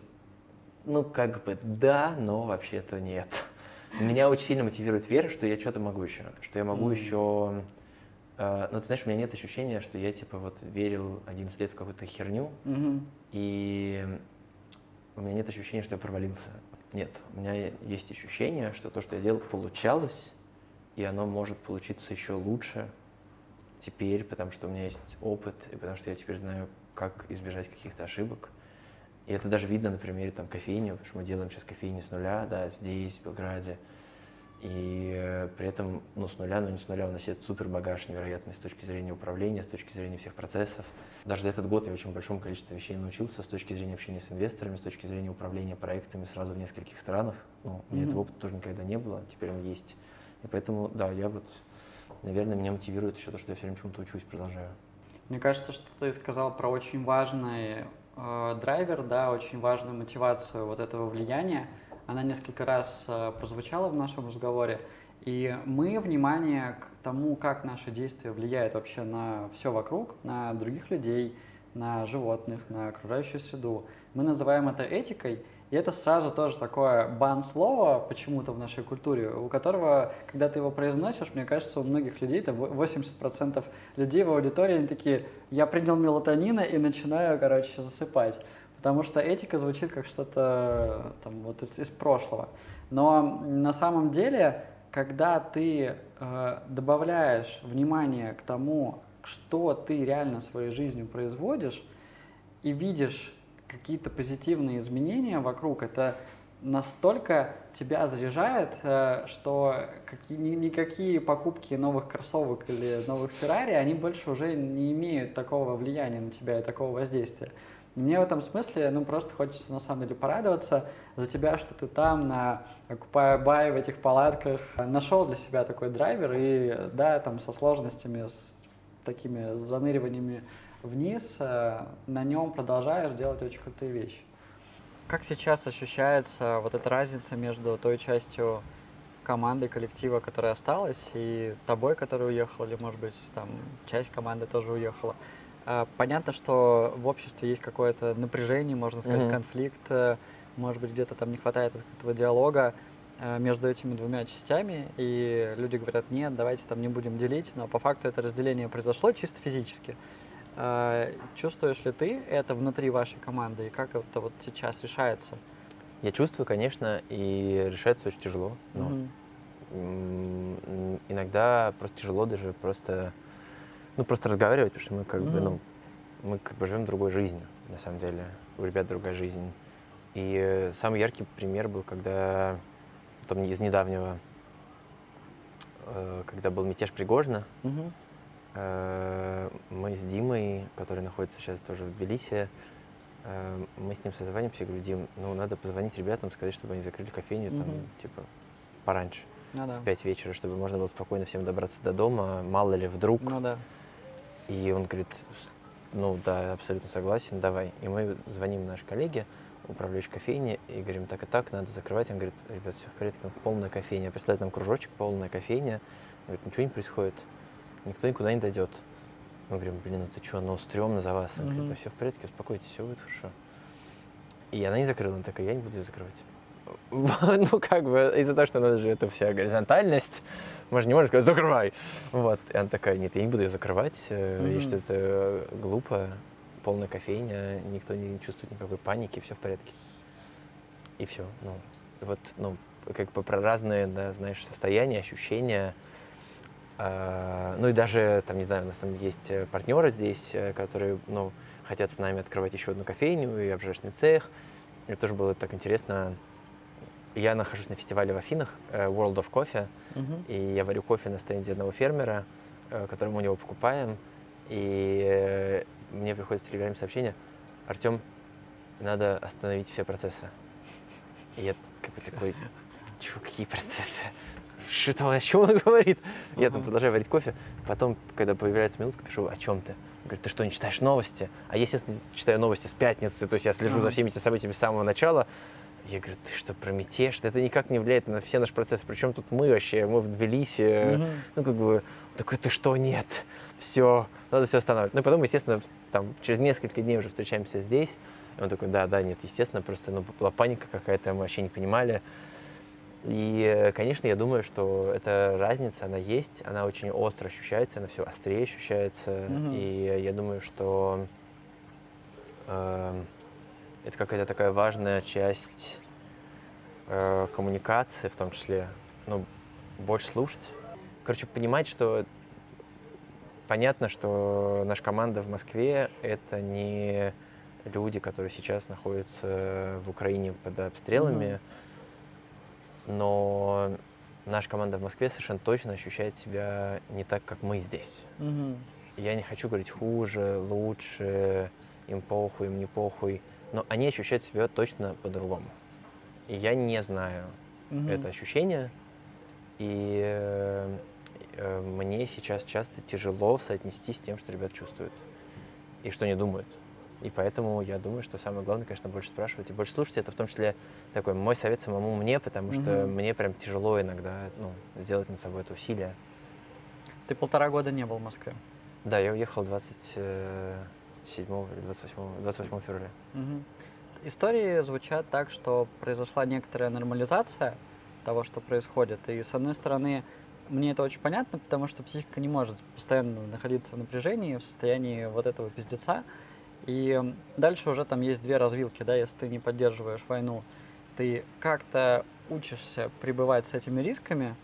Speaker 2: ну, как бы да, но вообще-то нет. Меня очень сильно мотивирует вера, что я что-то могу еще, что я могу mm-hmm. еще... Э, ну, ты знаешь, у меня нет ощущения, что я, типа, вот верил 11 лет в какую-то херню, mm-hmm. и у меня нет ощущения, что я провалился. Нет, у меня есть ощущение, что то, что я делал, получалось, и оно может получиться еще лучше теперь, потому что у меня есть опыт, и потому что я теперь знаю, как избежать каких-то ошибок. И это даже видно на примере там, кофейни, потому что мы делаем сейчас кофейни с нуля, да, здесь, в Белграде. И при этом, ну, с нуля, но не с нуля, у нас есть супер багаж невероятный с точки зрения управления, с точки зрения всех процессов. Даже за этот год я очень большому количеству вещей научился с точки зрения общения с инвесторами, с точки зрения управления проектами сразу в нескольких странах. Ну, у меня mm-hmm. этого опыта тоже никогда не было, теперь он есть. И поэтому, да, я вот, наверное, меня мотивирует еще то, что я все время чему-то учусь, продолжаю.
Speaker 1: Мне кажется, что ты сказал про очень важный э, драйвер, да, очень важную мотивацию вот этого влияния. Она несколько раз э, прозвучала в нашем разговоре. И мы внимание к тому, как наши действия влияют вообще на все вокруг, на других людей, на животных, на окружающую среду, мы называем это этикой, и это сразу тоже такое бан-слово почему-то в нашей культуре, у которого, когда ты его произносишь, мне кажется, у многих людей, это 80% людей в аудитории, они такие, я принял мелатонина и начинаю, короче, засыпать. Потому что этика звучит как что-то там, вот из, из прошлого. Но на самом деле, когда ты э, добавляешь внимание к тому, что ты реально своей жизнью производишь, и видишь какие-то позитивные изменения вокруг, это настолько тебя заряжает, э, что какие, никакие покупки новых кроссовок или новых Феррари, они больше уже не имеют такого влияния на тебя и такого воздействия. Мне в этом смысле, ну, просто хочется на самом деле порадоваться за тебя, что ты там на Окупая Бай в этих палатках нашел для себя такой драйвер и, да, там со сложностями, с такими заныриваниями вниз, э, на нем продолжаешь делать очень крутые вещи. Как сейчас ощущается вот эта разница между той частью команды, коллектива, которая осталась, и тобой, который уехал, или, может быть, там часть команды тоже уехала? А, понятно, что в обществе есть какое-то напряжение, можно сказать, mm-hmm. конфликт, э, может быть, где-то там не хватает этого диалога э, между этими двумя частями, и люди говорят, нет, давайте там не будем делить, но по факту это разделение произошло чисто физически. А, чувствуешь ли ты это внутри вашей команды и как это вот сейчас решается?
Speaker 2: Я чувствую, конечно, и решается очень тяжело. Но mm-hmm. иногда просто тяжело даже просто, ну, просто разговаривать, потому что мы как mm-hmm. бы, ну, мы как бы живем другой жизнью, на самом деле. У ребят другая жизнь. И самый яркий пример был, когда потом из недавнего, э, когда был мятеж Пригожина, mm-hmm Э, мы с Димой, который находится сейчас тоже в Тбилиси, э, мы с ним созваниваемся, я говорю, Дим, ну надо позвонить ребятам, сказать, чтобы они закрыли кофейню, там, угу. типа, пораньше, ну, да. в 5 вечера, чтобы можно было спокойно всем добраться до дома, мало ли вдруг.
Speaker 1: Ну да.
Speaker 2: И он говорит, ну да, абсолютно согласен, давай. И мы звоним нашей коллеге, управляющей кофейни, и говорим, так и так, надо закрывать. Он говорит, ребят, все в порядке, полная кофейня. Представляет нам кружочек, полная кофейня. Он говорит, ничего не происходит никто никуда не дойдет. Мы говорим, блин, ну ты что, ну стрёмно за вас. Он говорит, да все в порядке, успокойтесь, все будет хорошо. И она не закрыла, она такая, я не буду ее закрывать. ну, как бы, из-за того, что у нас же это вся горизонтальность, мы же не можем сказать, закрывай. Вот, и она такая, нет, я не буду ее закрывать, mm-hmm. и что это глупо, полная кофейня, никто не чувствует никакой паники, все в порядке. И все, ну, вот, ну, как бы про разные, да, знаешь, состояния, ощущения, а, ну и даже, там, не знаю, у нас там есть э, партнеры здесь, э, которые, ну, хотят с нами открывать еще одну кофейню и обжарочный цех. Это тоже было так интересно. Я нахожусь на фестивале в Афинах, э, World of Coffee, uh-huh. и я варю кофе на стенде одного фермера, который мы у него покупаем. И мне приходит в Телеграме сообщение, Артем, надо остановить все процессы. И я как бы такой, чё, какие процессы? что о чем он говорит? Uh-huh. Я там продолжаю варить кофе. Потом, когда появляется минутка, пишу, о чем ты? Он говорит, ты что, не читаешь новости? А я, естественно, читаю новости с пятницы, то есть я слежу uh-huh. за всеми этими событиями с самого начала. Я говорю, ты что, прометешь? Это никак не влияет на все наши процессы. Причем тут мы вообще, мы в Тбилиси. Uh-huh. Ну, как бы, такой, ты что, нет, все, надо все останавливать. Ну, и потом, естественно, там, через несколько дней уже встречаемся здесь. И он такой, да, да, нет, естественно, просто ну, была паника какая-то, мы вообще не понимали. И, конечно, я думаю, что эта разница, она есть, она очень остро ощущается, она все острее ощущается. Mm-hmm. И я думаю, что э, это какая-то такая важная часть э, коммуникации, в том числе, ну, больше слушать. Короче, понимать, что понятно, что наша команда в Москве — это не люди, которые сейчас находятся в Украине под обстрелами, mm-hmm но наша команда в Москве совершенно точно ощущает себя не так, как мы здесь. Угу. Я не хочу говорить хуже, лучше, им похуй, им не похуй, но они ощущают себя точно по-другому. И я не знаю угу. это ощущение, и э, э, мне сейчас часто тяжело соотнести с тем, что ребят чувствуют и что они думают. И поэтому я думаю, что самое главное, конечно, больше спрашивать и больше слушать. Это в том числе такой мой совет самому мне, потому что mm-hmm. мне прям тяжело иногда ну, сделать над собой это усилие.
Speaker 1: Ты полтора года не был в Москве?
Speaker 2: Да, я уехал 27 или 28, 28 февраля.
Speaker 1: Угу. Истории звучат так, что произошла некоторая нормализация того, что происходит. И с одной стороны, мне это очень понятно, потому что психика не может постоянно находиться в напряжении, в состоянии вот этого пиздеца. И дальше уже там есть две развилки, да, если ты не поддерживаешь войну, ты как-то учишься пребывать с этими рисками,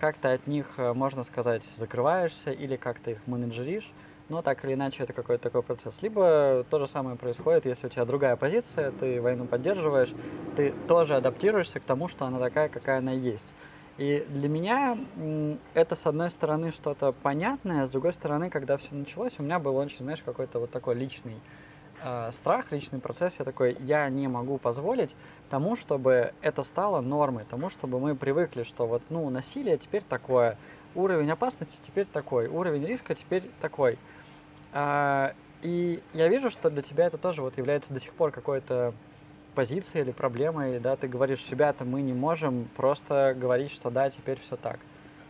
Speaker 1: как-то от них, э, можно сказать, закрываешься или как-то их менеджеришь, но так или иначе это какой-то такой процесс. Либо то же самое происходит, если у тебя другая позиция, ты войну поддерживаешь, ты тоже адаптируешься к тому, что она такая, какая она есть. И для меня это, с одной стороны, что-то понятное, а с другой стороны, когда все началось, у меня был очень, знаешь, какой-то вот такой личный э, страх, личный процесс. Я такой, я не могу позволить тому, чтобы это стало нормой, тому, чтобы мы привыкли, что вот, ну, насилие теперь такое, уровень опасности теперь такой, уровень риска теперь такой. А, и я вижу, что для тебя это тоже вот является до сих пор какой-то позиция или проблема, или да, ты говоришь, ребята, мы не можем просто говорить, что да, теперь все так.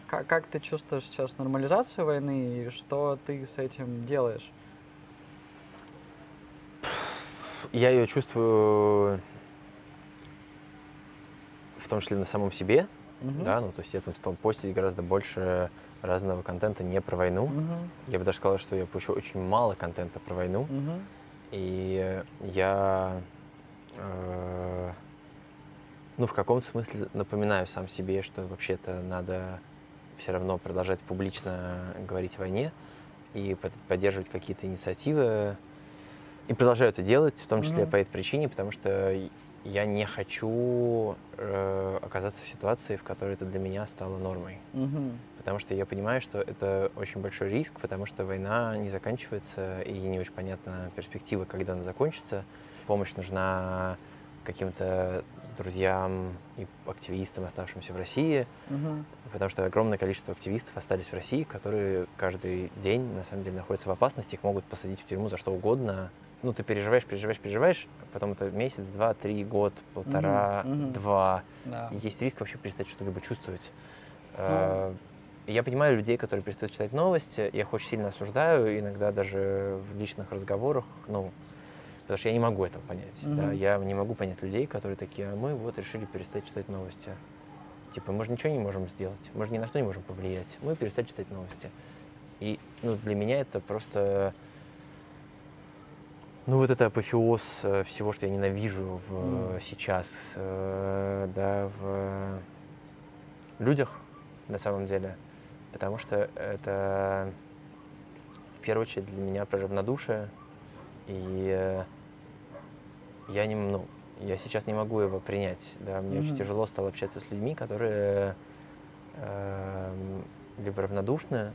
Speaker 1: Как, как ты чувствуешь сейчас нормализацию войны и что ты с этим делаешь?
Speaker 2: Я ее чувствую в том числе на самом себе, угу. да, ну то есть я там стал постить гораздо больше разного контента не про войну. Угу. Я бы даже сказал, что я пущу очень мало контента про войну. Угу. И я Э, ну, в каком-то смысле напоминаю сам себе, что вообще-то надо все равно продолжать публично говорить о войне и поддерживать какие-то инициативы. И продолжаю это делать, в том числе mm-hmm. по этой причине, потому что я не хочу э, оказаться в ситуации, в которой это для меня стало нормой. Mm-hmm. Потому что я понимаю, что это очень большой риск, потому что война не заканчивается, и не очень понятна перспектива, когда она закончится помощь нужна каким-то друзьям и активистам, оставшимся в России, угу. потому что огромное количество активистов остались в России, которые каждый день на самом деле находятся в опасности, их могут посадить в тюрьму за что угодно. Ну, ты переживаешь, переживаешь, переживаешь, потом это месяц, два, три, год, полтора, угу. два. Да. есть риск вообще перестать что-либо чувствовать. Ну. Я понимаю людей, которые перестают читать новости, я их очень сильно осуждаю, иногда даже в личных разговорах, ну, Потому что я не могу этого понять. Mm-hmm. Да? Я не могу понять людей, которые такие, а мы вот решили перестать читать новости. Типа, мы же ничего не можем сделать, мы же ни на что не можем повлиять. Мы перестать читать новости. И ну, для меня это просто ну, вот это апофеоз э, всего, что я ненавижу в, mm. сейчас, э, да, в людях, на самом деле. Потому что это, в первую очередь, для меня про равнодушие. И э, я не, ну, я сейчас не могу его принять. Да, мне mm-hmm. очень тяжело стало общаться с людьми, которые э, либо равнодушны,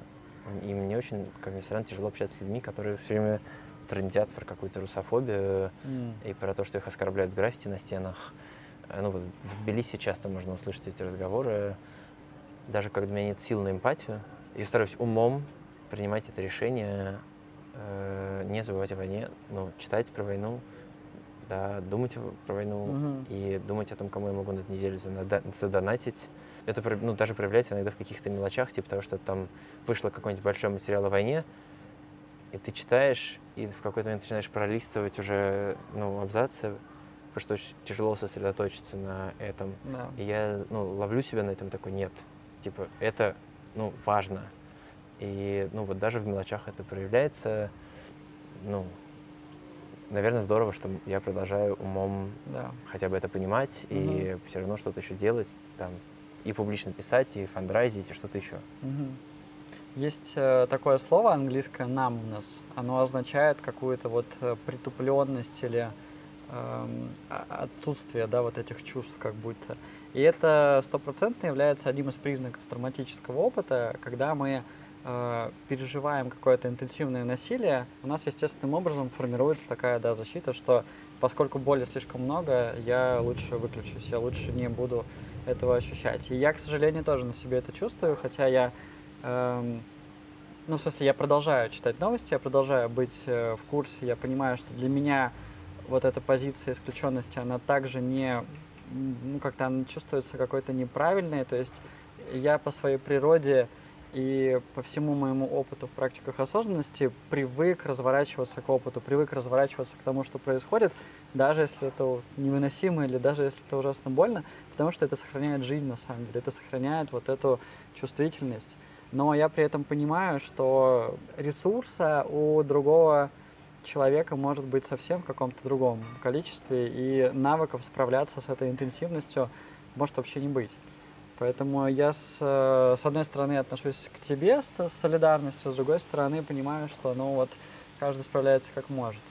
Speaker 2: и мне очень, как ни странно, тяжело общаться с людьми, которые все время трендят про какую-то русофобию mm. и про то, что их оскорбляют граффити на стенах. Э, ну, вот в Тбилиси часто можно услышать эти разговоры. Даже когда у меня нет сил на эмпатию, я стараюсь умом принимать это решение, э, не забывать о войне, ну, читать про войну, да, думать про войну угу. и думать о том, кому я могу на этой неделе задонатить. Это ну, даже проявляется иногда в каких-то мелочах, типа того, что там вышло какой-нибудь большой материал о войне, и ты читаешь, и в какой-то момент начинаешь пролистывать уже ну, абзацы, потому что очень тяжело сосредоточиться на этом. Да. И я ну, ловлю себя на этом такой, нет, типа, это ну, важно. И ну, вот даже в мелочах это проявляется, ну, наверное, здорово, что я продолжаю умом да. хотя бы это понимать угу. и все равно что-то еще делать, там, и публично писать, и фандрайзить, и что-то еще.
Speaker 1: Угу. Есть э, такое слово английское numbness. Оно означает какую-то вот э, притупленность или э, отсутствие, да, вот этих чувств как будто. И это стопроцентно является одним из признаков травматического опыта, когда мы э, переживаем какое-то интенсивное насилие, у нас естественным образом формируется такая да, защита, что поскольку боли слишком много, я лучше выключусь, я лучше не буду этого ощущать. И я, к сожалению, тоже на себе это чувствую, хотя я, эм, ну, в смысле, я продолжаю читать новости, я продолжаю быть э, в курсе, я понимаю, что для меня вот эта позиция исключенности, она также не, ну, как-то она чувствуется какой-то неправильной, то есть я по своей природе и по всему моему опыту в практиках осознанности привык разворачиваться к опыту, привык разворачиваться к тому, что происходит, даже если это невыносимо или даже если это ужасно больно, потому что это сохраняет жизнь на самом деле, это сохраняет вот эту чувствительность. Но я при этом понимаю, что ресурса у другого человека может быть совсем в каком-то другом количестве, и навыков справляться с этой интенсивностью может вообще не быть. Поэтому я, с, э, с одной стороны, отношусь к тебе с, с солидарностью, с другой стороны, понимаю, что ну вот каждый справляется как может.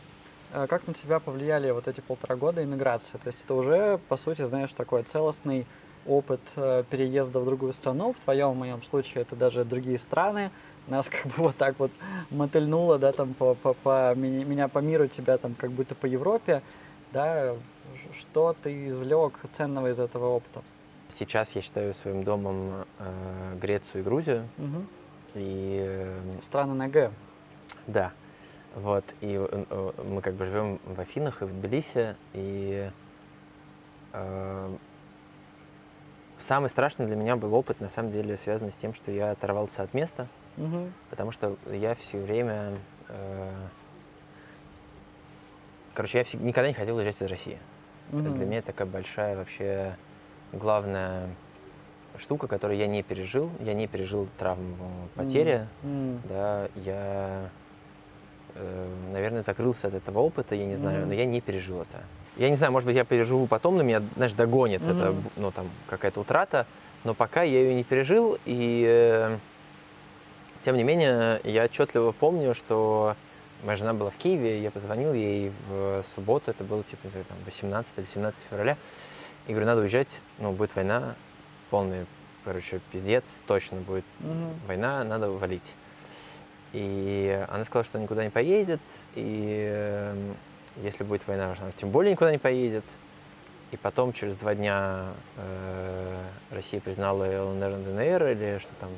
Speaker 1: А как на тебя повлияли вот эти полтора года иммиграции? То есть это уже, по сути, знаешь, такой целостный опыт э, переезда в другую страну. В твоем, в моем случае, это даже другие страны. Нас как бы вот так вот мотыльнуло, да, там по, по, по меня по миру, тебя там как будто по Европе. Да, что ты извлек ценного из этого опыта?
Speaker 2: Сейчас я считаю своим домом э, Грецию и Грузию.
Speaker 1: Угу.
Speaker 2: И, э,
Speaker 1: Страны на Г.
Speaker 2: Да. Вот, и э, мы как бы живем в Афинах и в Тбилиси, и э, самый страшный для меня был опыт, на самом деле, связанный с тем, что я оторвался от места,
Speaker 1: угу.
Speaker 2: потому что я все время, э, короче, я всегда, никогда не хотел уезжать из России.
Speaker 1: Угу.
Speaker 2: Для меня это такая большая вообще главная штука, которую я не пережил. Я не пережил травму потери,
Speaker 1: mm.
Speaker 2: да, я Э, наверное, закрылся от этого опыта, я не знаю, mm-hmm. но я не пережил это. Я не знаю, может быть, я переживу потом, но меня, знаешь, догонит mm-hmm. это, ну, там, какая-то утрата, но пока я ее не пережил, и э, тем не менее, я отчетливо помню, что моя жена была в Киеве, я позвонил ей в субботу, это было, типа, не знаю, там, 18 или 17 февраля, и говорю, надо уезжать, ну, будет война, полный, короче, пиздец, точно будет
Speaker 1: mm-hmm.
Speaker 2: война, надо валить. И она сказала, что никуда не поедет, и э, если будет война, она тем более никуда не поедет. И потом, через два дня, э, Россия признала ЛНР и ДНР, или что там,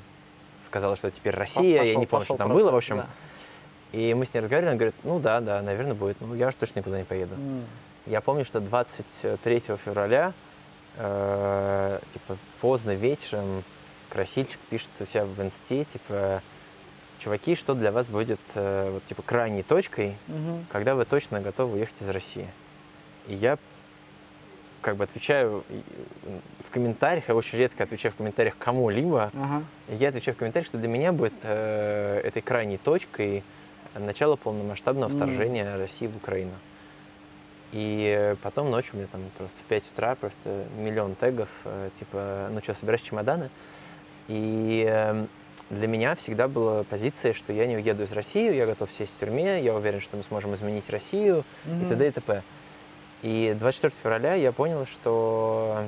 Speaker 2: сказала, что теперь Россия, пошел, я не помню, что там процесс, было, в общем. Да. И мы с ней разговаривали, она говорит, ну да, да, наверное, будет, ну я же точно никуда не поеду.
Speaker 1: Mm.
Speaker 2: Я помню, что 23 февраля, э, типа, поздно вечером, Красильчик пишет у себя в инсте, типа, чуваки, что для вас будет э, вот, типа крайней точкой,
Speaker 1: угу.
Speaker 2: когда вы точно готовы уехать из России. И я как бы отвечаю в комментариях, я очень редко отвечаю в комментариях кому-либо,
Speaker 1: ага.
Speaker 2: я отвечаю в комментариях, что для меня будет э, этой крайней точкой начало полномасштабного вторжения mm. России в Украину. И потом ночью мне там просто в 5 утра просто миллион тегов, э, типа, ну что, собираешь чемоданы? И э, для меня всегда была позиция, что я не уеду из России, я готов сесть в тюрьме, я уверен, что мы сможем изменить Россию
Speaker 1: mm-hmm.
Speaker 2: и т.д. и т.п. И 24 февраля я понял, что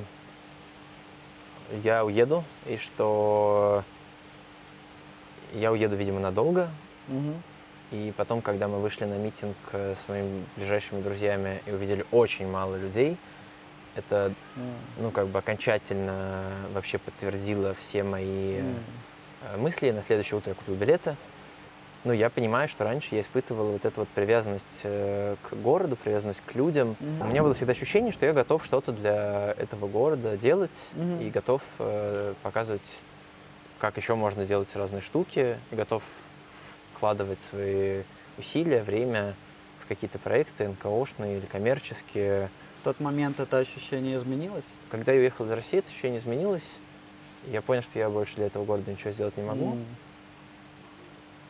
Speaker 2: я уеду, и что я уеду, видимо, надолго.
Speaker 1: Mm-hmm.
Speaker 2: И потом, когда мы вышли на митинг с моими ближайшими друзьями и увидели очень мало людей, это,
Speaker 1: mm.
Speaker 2: ну, как бы окончательно вообще подтвердило все мои
Speaker 1: mm
Speaker 2: Э, мысли. На следующее утро я купил билеты. Ну, я понимаю, что раньше я испытывал вот эту вот привязанность э, к городу, привязанность к людям.
Speaker 1: Mm-hmm.
Speaker 2: У меня было всегда ощущение, что я готов что-то для этого города делать
Speaker 1: mm-hmm.
Speaker 2: и готов э, показывать, как еще можно делать разные штуки, и готов вкладывать свои усилия, время в какие-то проекты НКОшные или коммерческие.
Speaker 1: В тот момент это ощущение изменилось?
Speaker 2: Когда я уехал из России, это ощущение изменилось. Я понял, что я больше для этого города ничего сделать не могу.
Speaker 1: Mm.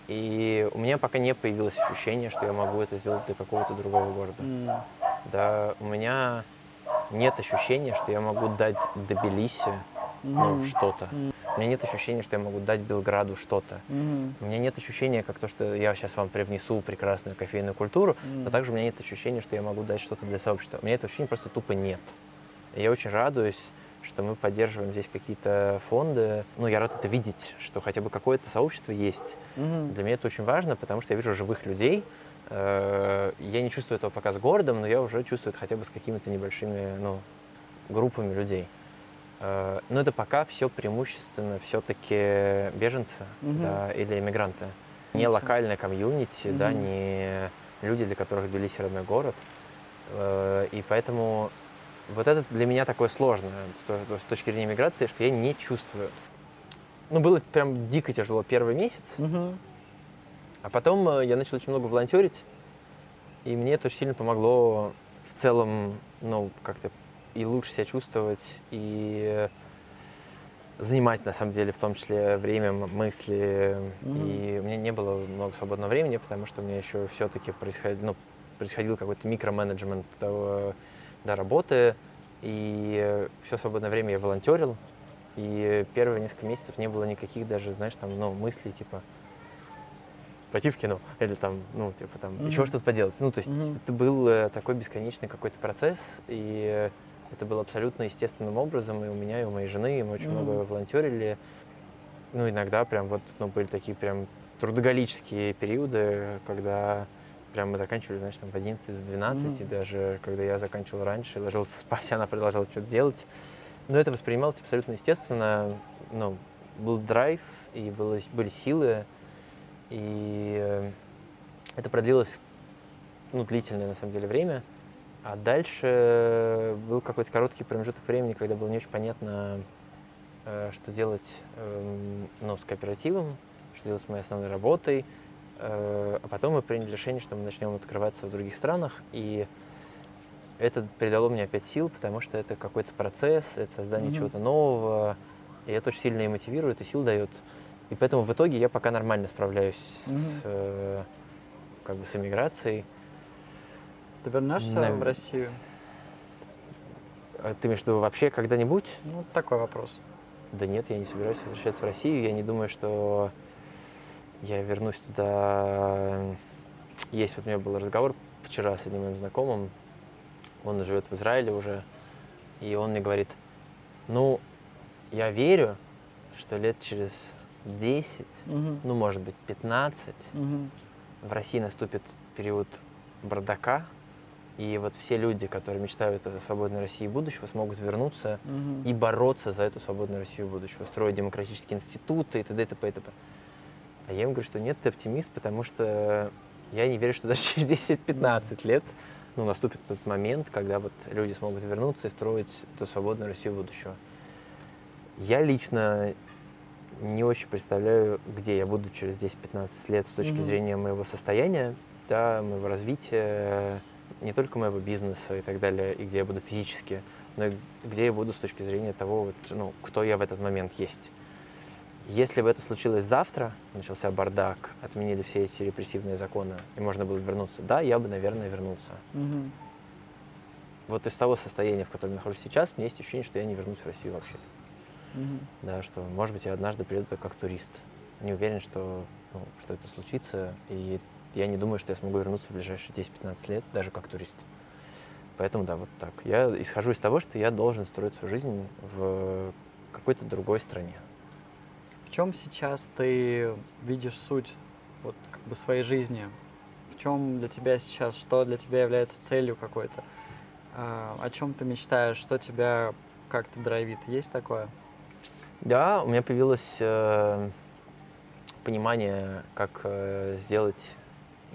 Speaker 2: И у меня пока не появилось ощущение, что я могу это сделать для какого-то другого города.
Speaker 1: Mm.
Speaker 2: Да, у меня нет ощущения, что я могу дать Тбилиси ну, что-то.
Speaker 1: Mm.
Speaker 2: У меня нет ощущения, что я могу дать Белграду что-то.
Speaker 1: Mm.
Speaker 2: У меня нет ощущения, как то, что я сейчас вам привнесу прекрасную кофейную культуру,
Speaker 1: mm.
Speaker 2: но также у меня нет ощущения, что я могу дать что-то для сообщества. У меня это ощущение просто тупо нет. И я очень радуюсь что мы поддерживаем здесь какие-то фонды. Ну, я рад это видеть, что хотя бы какое-то сообщество есть.
Speaker 1: Mm-hmm.
Speaker 2: Для меня это очень важно, потому что я вижу живых людей. Э, я не чувствую этого пока с городом, но я уже чувствую это хотя бы с какими-то небольшими ну, группами людей. Э, но это пока все преимущественно все-таки беженцы
Speaker 1: mm-hmm.
Speaker 2: да, или иммигранты. Не локальная комьюнити, mm-hmm. да, не люди, для которых Тбилиси родной город. Э, и поэтому вот это для меня такое сложное с точки зрения миграции, что я не чувствую. Ну, было прям дико тяжело первый месяц.
Speaker 1: Угу.
Speaker 2: А потом э, я начал очень много волонтерить, и мне это очень сильно помогло в целом, ну, как-то и лучше себя чувствовать, и занимать, на самом деле, в том числе время, мысли.
Speaker 1: Mm-hmm.
Speaker 2: И у меня не было много свободного времени, потому что у меня еще все-таки происходил, ну, происходил какой-то микроменеджмент того, до работы, и все свободное время я волонтерил. И первые несколько месяцев не было никаких даже, знаешь, там, ну, мыслей, типа, пойти в кино или там, ну, типа там mm-hmm. еще что-то поделать. Ну, то есть mm-hmm. это был э, такой бесконечный какой-то процесс, и это было абсолютно естественным образом, и у меня, и у моей жены, и мы очень mm-hmm. много волонтерили. Ну, иногда прям вот, ну, были такие прям трудоголические периоды, когда прям мы заканчивали, знаешь, там в 11-12, mm-hmm. и даже когда я заканчивал раньше, ложился спать, она продолжала что-то делать. Но это воспринималось абсолютно естественно, ну, был драйв, и было, были силы, и э, это продлилось ну, длительное на самом деле время. А дальше был какой-то короткий промежуток времени, когда было не очень понятно, э, что делать эм, ну, с кооперативом, что делать с моей основной работой. Э, а потом мы приняли решение, что мы начнем открываться в других странах. И это придало мне опять сил, потому что это какой-то процесс, это создание mm-hmm. чего-то нового. И это очень сильно и мотивирует, и сил дает. И поэтому в итоге я пока нормально справляюсь mm-hmm. с, э, как бы с эмиграцией.
Speaker 1: Ты вернешься На... в Россию?
Speaker 2: А ты имеешь в виду вообще когда-нибудь?
Speaker 1: Ну, такой вопрос.
Speaker 2: Да нет, я не собираюсь возвращаться в Россию. Я не думаю, что я вернусь туда. Есть вот у меня был разговор вчера с одним моим знакомым. Он живет в Израиле уже. И он мне говорит, ну, я верю, что лет через 10, угу. ну, может быть, 15, угу. в России наступит период бардака, и вот все люди, которые мечтают о свободной России будущего, смогут вернуться угу. и бороться за эту свободную Россию будущего, строить демократические институты и т.д. и т.п. и т.п. А я им говорю, что нет, ты оптимист, потому что я не верю, что даже через 10-15 лет ну, наступит этот момент, когда вот люди смогут вернуться и строить эту свободную Россию будущего. Я лично не очень представляю, где я буду через 10-15 лет с точки mm-hmm. зрения моего состояния, да, моего развития, не только моего бизнеса и так далее, и где я буду физически, но и где я буду с точки зрения того, вот, ну, кто я в этот момент есть. Если бы это случилось завтра, начался бардак, отменили все эти репрессивные законы, и можно было вернуться, да, я бы, наверное, вернулся. Mm-hmm. Вот из того состояния, в котором я нахожусь сейчас, у меня есть ощущение, что я не вернусь в Россию вообще. Mm-hmm. Да, что, может быть, я однажды приеду как турист. Не уверен, что, ну, что это случится, и я не думаю, что я смогу вернуться в ближайшие 10-15 лет, даже как турист. Поэтому, да, вот так. Я исхожу из того, что я должен строить свою жизнь в какой-то другой стране.
Speaker 1: В чем сейчас ты видишь суть вот, как бы своей жизни? В чем для тебя сейчас, что для тебя является целью какой-то? А, о чем ты мечтаешь? Что тебя как-то драйвит? Есть такое?
Speaker 2: Да, у меня появилось э, понимание, как э, сделать,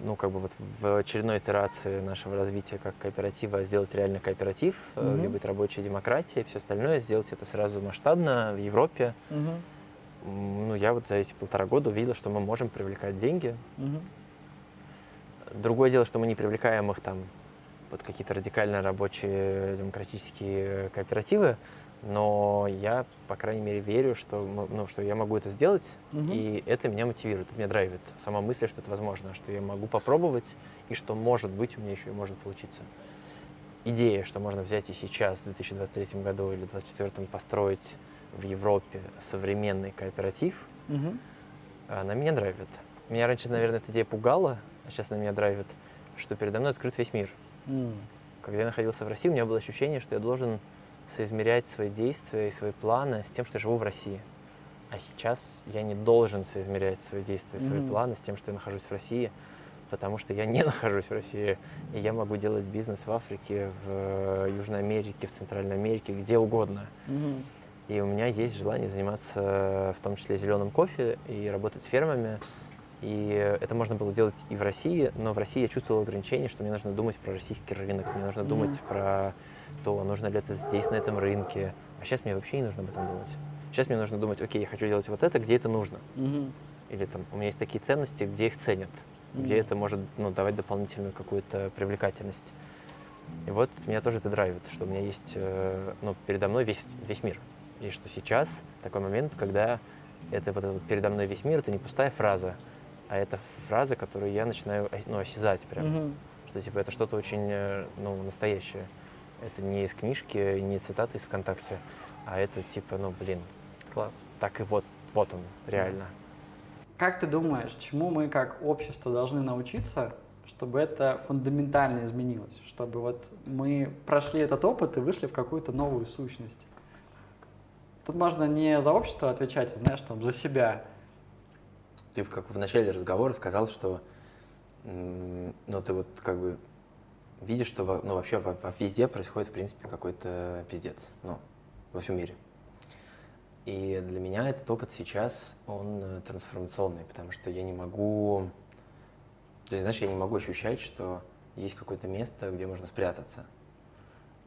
Speaker 2: ну, как бы вот в очередной итерации нашего развития как кооператива сделать реально кооператив, mm-hmm. где будет рабочая демократия и все остальное, сделать это сразу масштабно в Европе. Mm-hmm. Ну, я вот за эти полтора года увидел, что мы можем привлекать деньги. Mm-hmm. Другое дело, что мы не привлекаем их там под какие-то радикально рабочие демократические кооперативы, но я, по крайней мере, верю, что, ну, что я могу это сделать, угу. и это меня мотивирует, это меня драйвит. Сама мысль, что это возможно, что я могу попробовать, и что, может быть, у меня еще и может получиться. Идея, что можно взять и сейчас, в 2023 году или 2024 построить в Европе современный кооператив, угу. она меня драйвит. Меня раньше, наверное, эта идея пугала, а сейчас она меня драйвит, что передо мной открыт весь мир. Mm. Когда я находился в России, у меня было ощущение, что я должен соизмерять свои действия и свои планы с тем, что я живу в России. А сейчас я не должен соизмерять свои действия и свои mm-hmm. планы с тем, что я нахожусь в России, потому что я не нахожусь в России. И я могу делать бизнес в Африке, в Южной Америке, в Центральной Америке, где угодно. Mm-hmm. И у меня есть желание заниматься в том числе зеленым кофе и работать с фермами. И это можно было делать и в России, но в России я чувствовал ограничение, что мне нужно думать про российский рынок, мне нужно mm-hmm. думать про то, нужно ли это здесь, на этом рынке. А сейчас мне вообще не нужно об этом думать. Сейчас мне нужно думать, окей, я хочу делать вот это, где это нужно. Угу. Или там у меня есть такие ценности, где их ценят, угу. где это может ну, давать дополнительную какую-то привлекательность. И вот меня тоже это драйвит, что у меня есть э, ну, передо мной весь, весь мир. И что сейчас такой момент, когда это вот этот передо мной весь мир, это не пустая фраза, а это фраза, которую я начинаю ну, осязать прям. Угу. Что типа это что-то очень э, ну, настоящее. Это не из книжки, не цитаты из ВКонтакте, а это типа, ну, блин,
Speaker 3: Класс. Так и вот, вот он, реально.
Speaker 1: Как ты думаешь, чему мы как общество должны научиться, чтобы это фундаментально изменилось, чтобы вот мы прошли этот опыт и вышли в какую-то новую сущность? Тут можно не за общество отвечать, а, знаешь, там, за себя.
Speaker 2: Ты в, как в начале разговора сказал, что ну, ты вот как бы видишь, что ну, вообще во, во, везде происходит, в принципе, какой-то пиздец. Ну, во всем мире. И для меня этот опыт сейчас, он э, трансформационный, потому что я не могу... То есть, знаешь, я не могу ощущать, что есть какое-то место, где можно спрятаться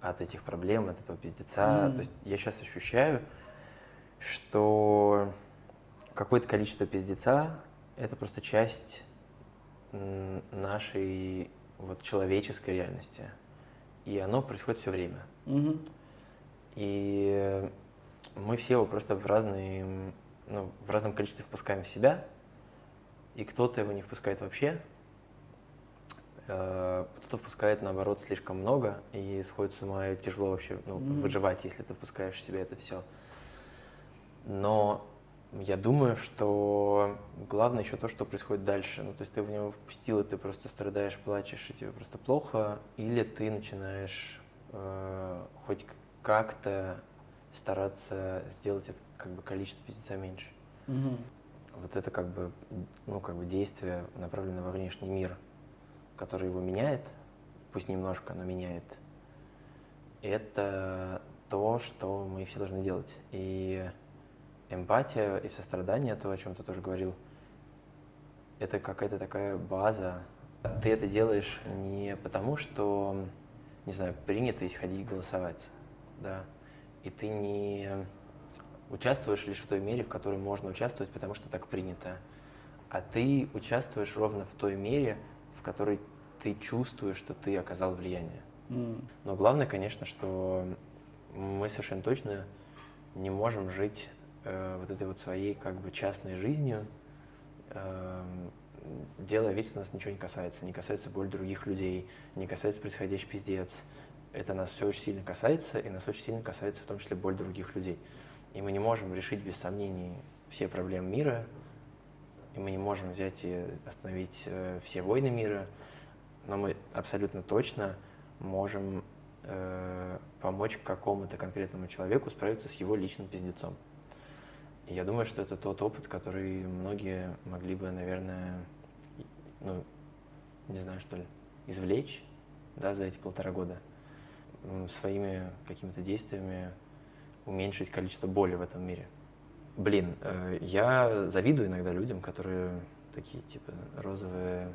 Speaker 2: от этих проблем, от этого пиздеца. Mm. То есть я сейчас ощущаю, что какое-то количество пиздеца — это просто часть нашей вот человеческой реальности. И оно происходит все время.
Speaker 1: Mm-hmm.
Speaker 2: И мы все его просто в разные, ну, в разном количестве впускаем в себя, и кто-то его не впускает вообще, э, кто-то впускает, наоборот, слишком много, и сходит с ума, и тяжело вообще ну, mm-hmm. выживать, если ты впускаешь в себя это все. Но я думаю, что главное еще то, что происходит дальше. Ну, то есть ты в него впустил, и ты просто страдаешь, плачешь, и тебе просто плохо, или ты начинаешь э, хоть как-то стараться сделать это как бы количество пиздеца меньше.
Speaker 1: Угу.
Speaker 2: Вот это как бы, ну, как бы действие, направленное во внешний мир, который его меняет, пусть немножко, но меняет, это то, что мы все должны делать. И эмпатия и сострадание, то, о чем ты тоже говорил, это какая-то такая база. Ты это делаешь не потому, что, не знаю, принято ходить голосовать, да, и ты не участвуешь лишь в той мере, в которой можно участвовать, потому что так принято, а ты участвуешь ровно в той мере, в которой ты чувствуешь, что ты оказал влияние.
Speaker 1: Mm.
Speaker 2: Но главное, конечно, что мы совершенно точно не можем жить э, вот этой вот своей как бы частной жизнью, э, делая вид, что нас ничего не касается, не касается боль других людей, не касается происходящий пиздец, это нас все очень сильно касается, и нас очень сильно касается в том числе боль других людей. И мы не можем решить без сомнений все проблемы мира, и мы не можем взять и остановить э, все войны мира, но мы абсолютно точно можем э, помочь какому-то конкретному человеку справиться с его личным пиздецом. И я думаю, что это тот опыт, который многие могли бы, наверное, ну, не знаю, что ли, извлечь, да, за эти полтора года своими какими-то действиями уменьшить количество боли в этом мире. Блин, э, я завидую иногда людям, которые такие, типа, розовые,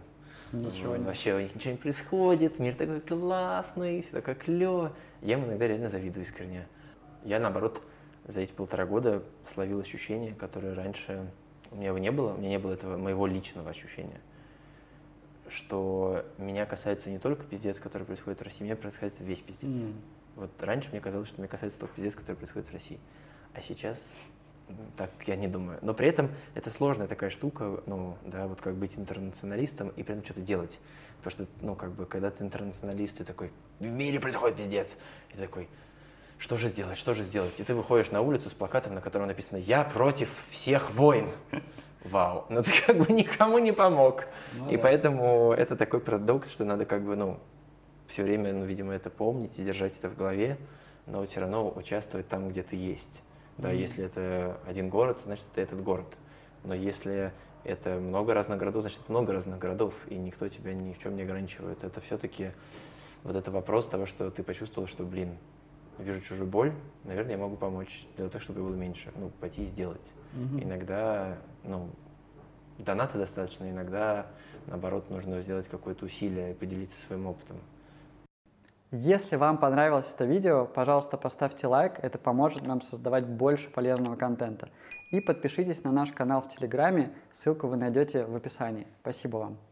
Speaker 1: Ничего не.
Speaker 2: Вообще у них ничего не происходит, мир такой классный, все такое клево. Я им иногда реально завидую искренне. Я, наоборот, за эти полтора года словил ощущение, которое раньше у меня его не было, у меня не было этого моего личного ощущения что меня касается не только пиздец, который происходит в России, меня касается весь пиздец. Mm. Вот раньше мне казалось, что меня касается только пиздец, который происходит в России. А сейчас так я не думаю. Но при этом это сложная такая штука, ну, да, вот как быть интернационалистом и при этом что-то делать. Потому что, ну, как бы, когда ты интернационалист, ты такой, в мире происходит пиздец. И такой, что же сделать, что же сделать? И ты выходишь на улицу с плакатом, на котором написано «Я против всех войн» вау, но ты как бы никому не помог. Ну, и да. поэтому это такой парадокс, что надо как бы, ну, все время, ну, видимо, это помнить и держать это в голове, но все равно участвовать там, где ты есть. Да, mm-hmm. если это один город, значит, это этот город. Но если это много разных городов, значит, много разных городов, и никто тебя ни в чем не ограничивает. Это все-таки вот это вопрос того, что ты почувствовал, что, блин, вижу чужую боль, наверное, я могу помочь сделать так, чтобы было меньше. Ну, пойти и сделать.
Speaker 1: Угу.
Speaker 2: Иногда, ну, доната достаточно, иногда, наоборот, нужно сделать какое-то усилие и поделиться своим опытом.
Speaker 1: Если вам понравилось это видео, пожалуйста, поставьте лайк, это поможет нам создавать больше полезного контента. И подпишитесь на наш канал в Телеграме, ссылку вы найдете в описании. Спасибо вам.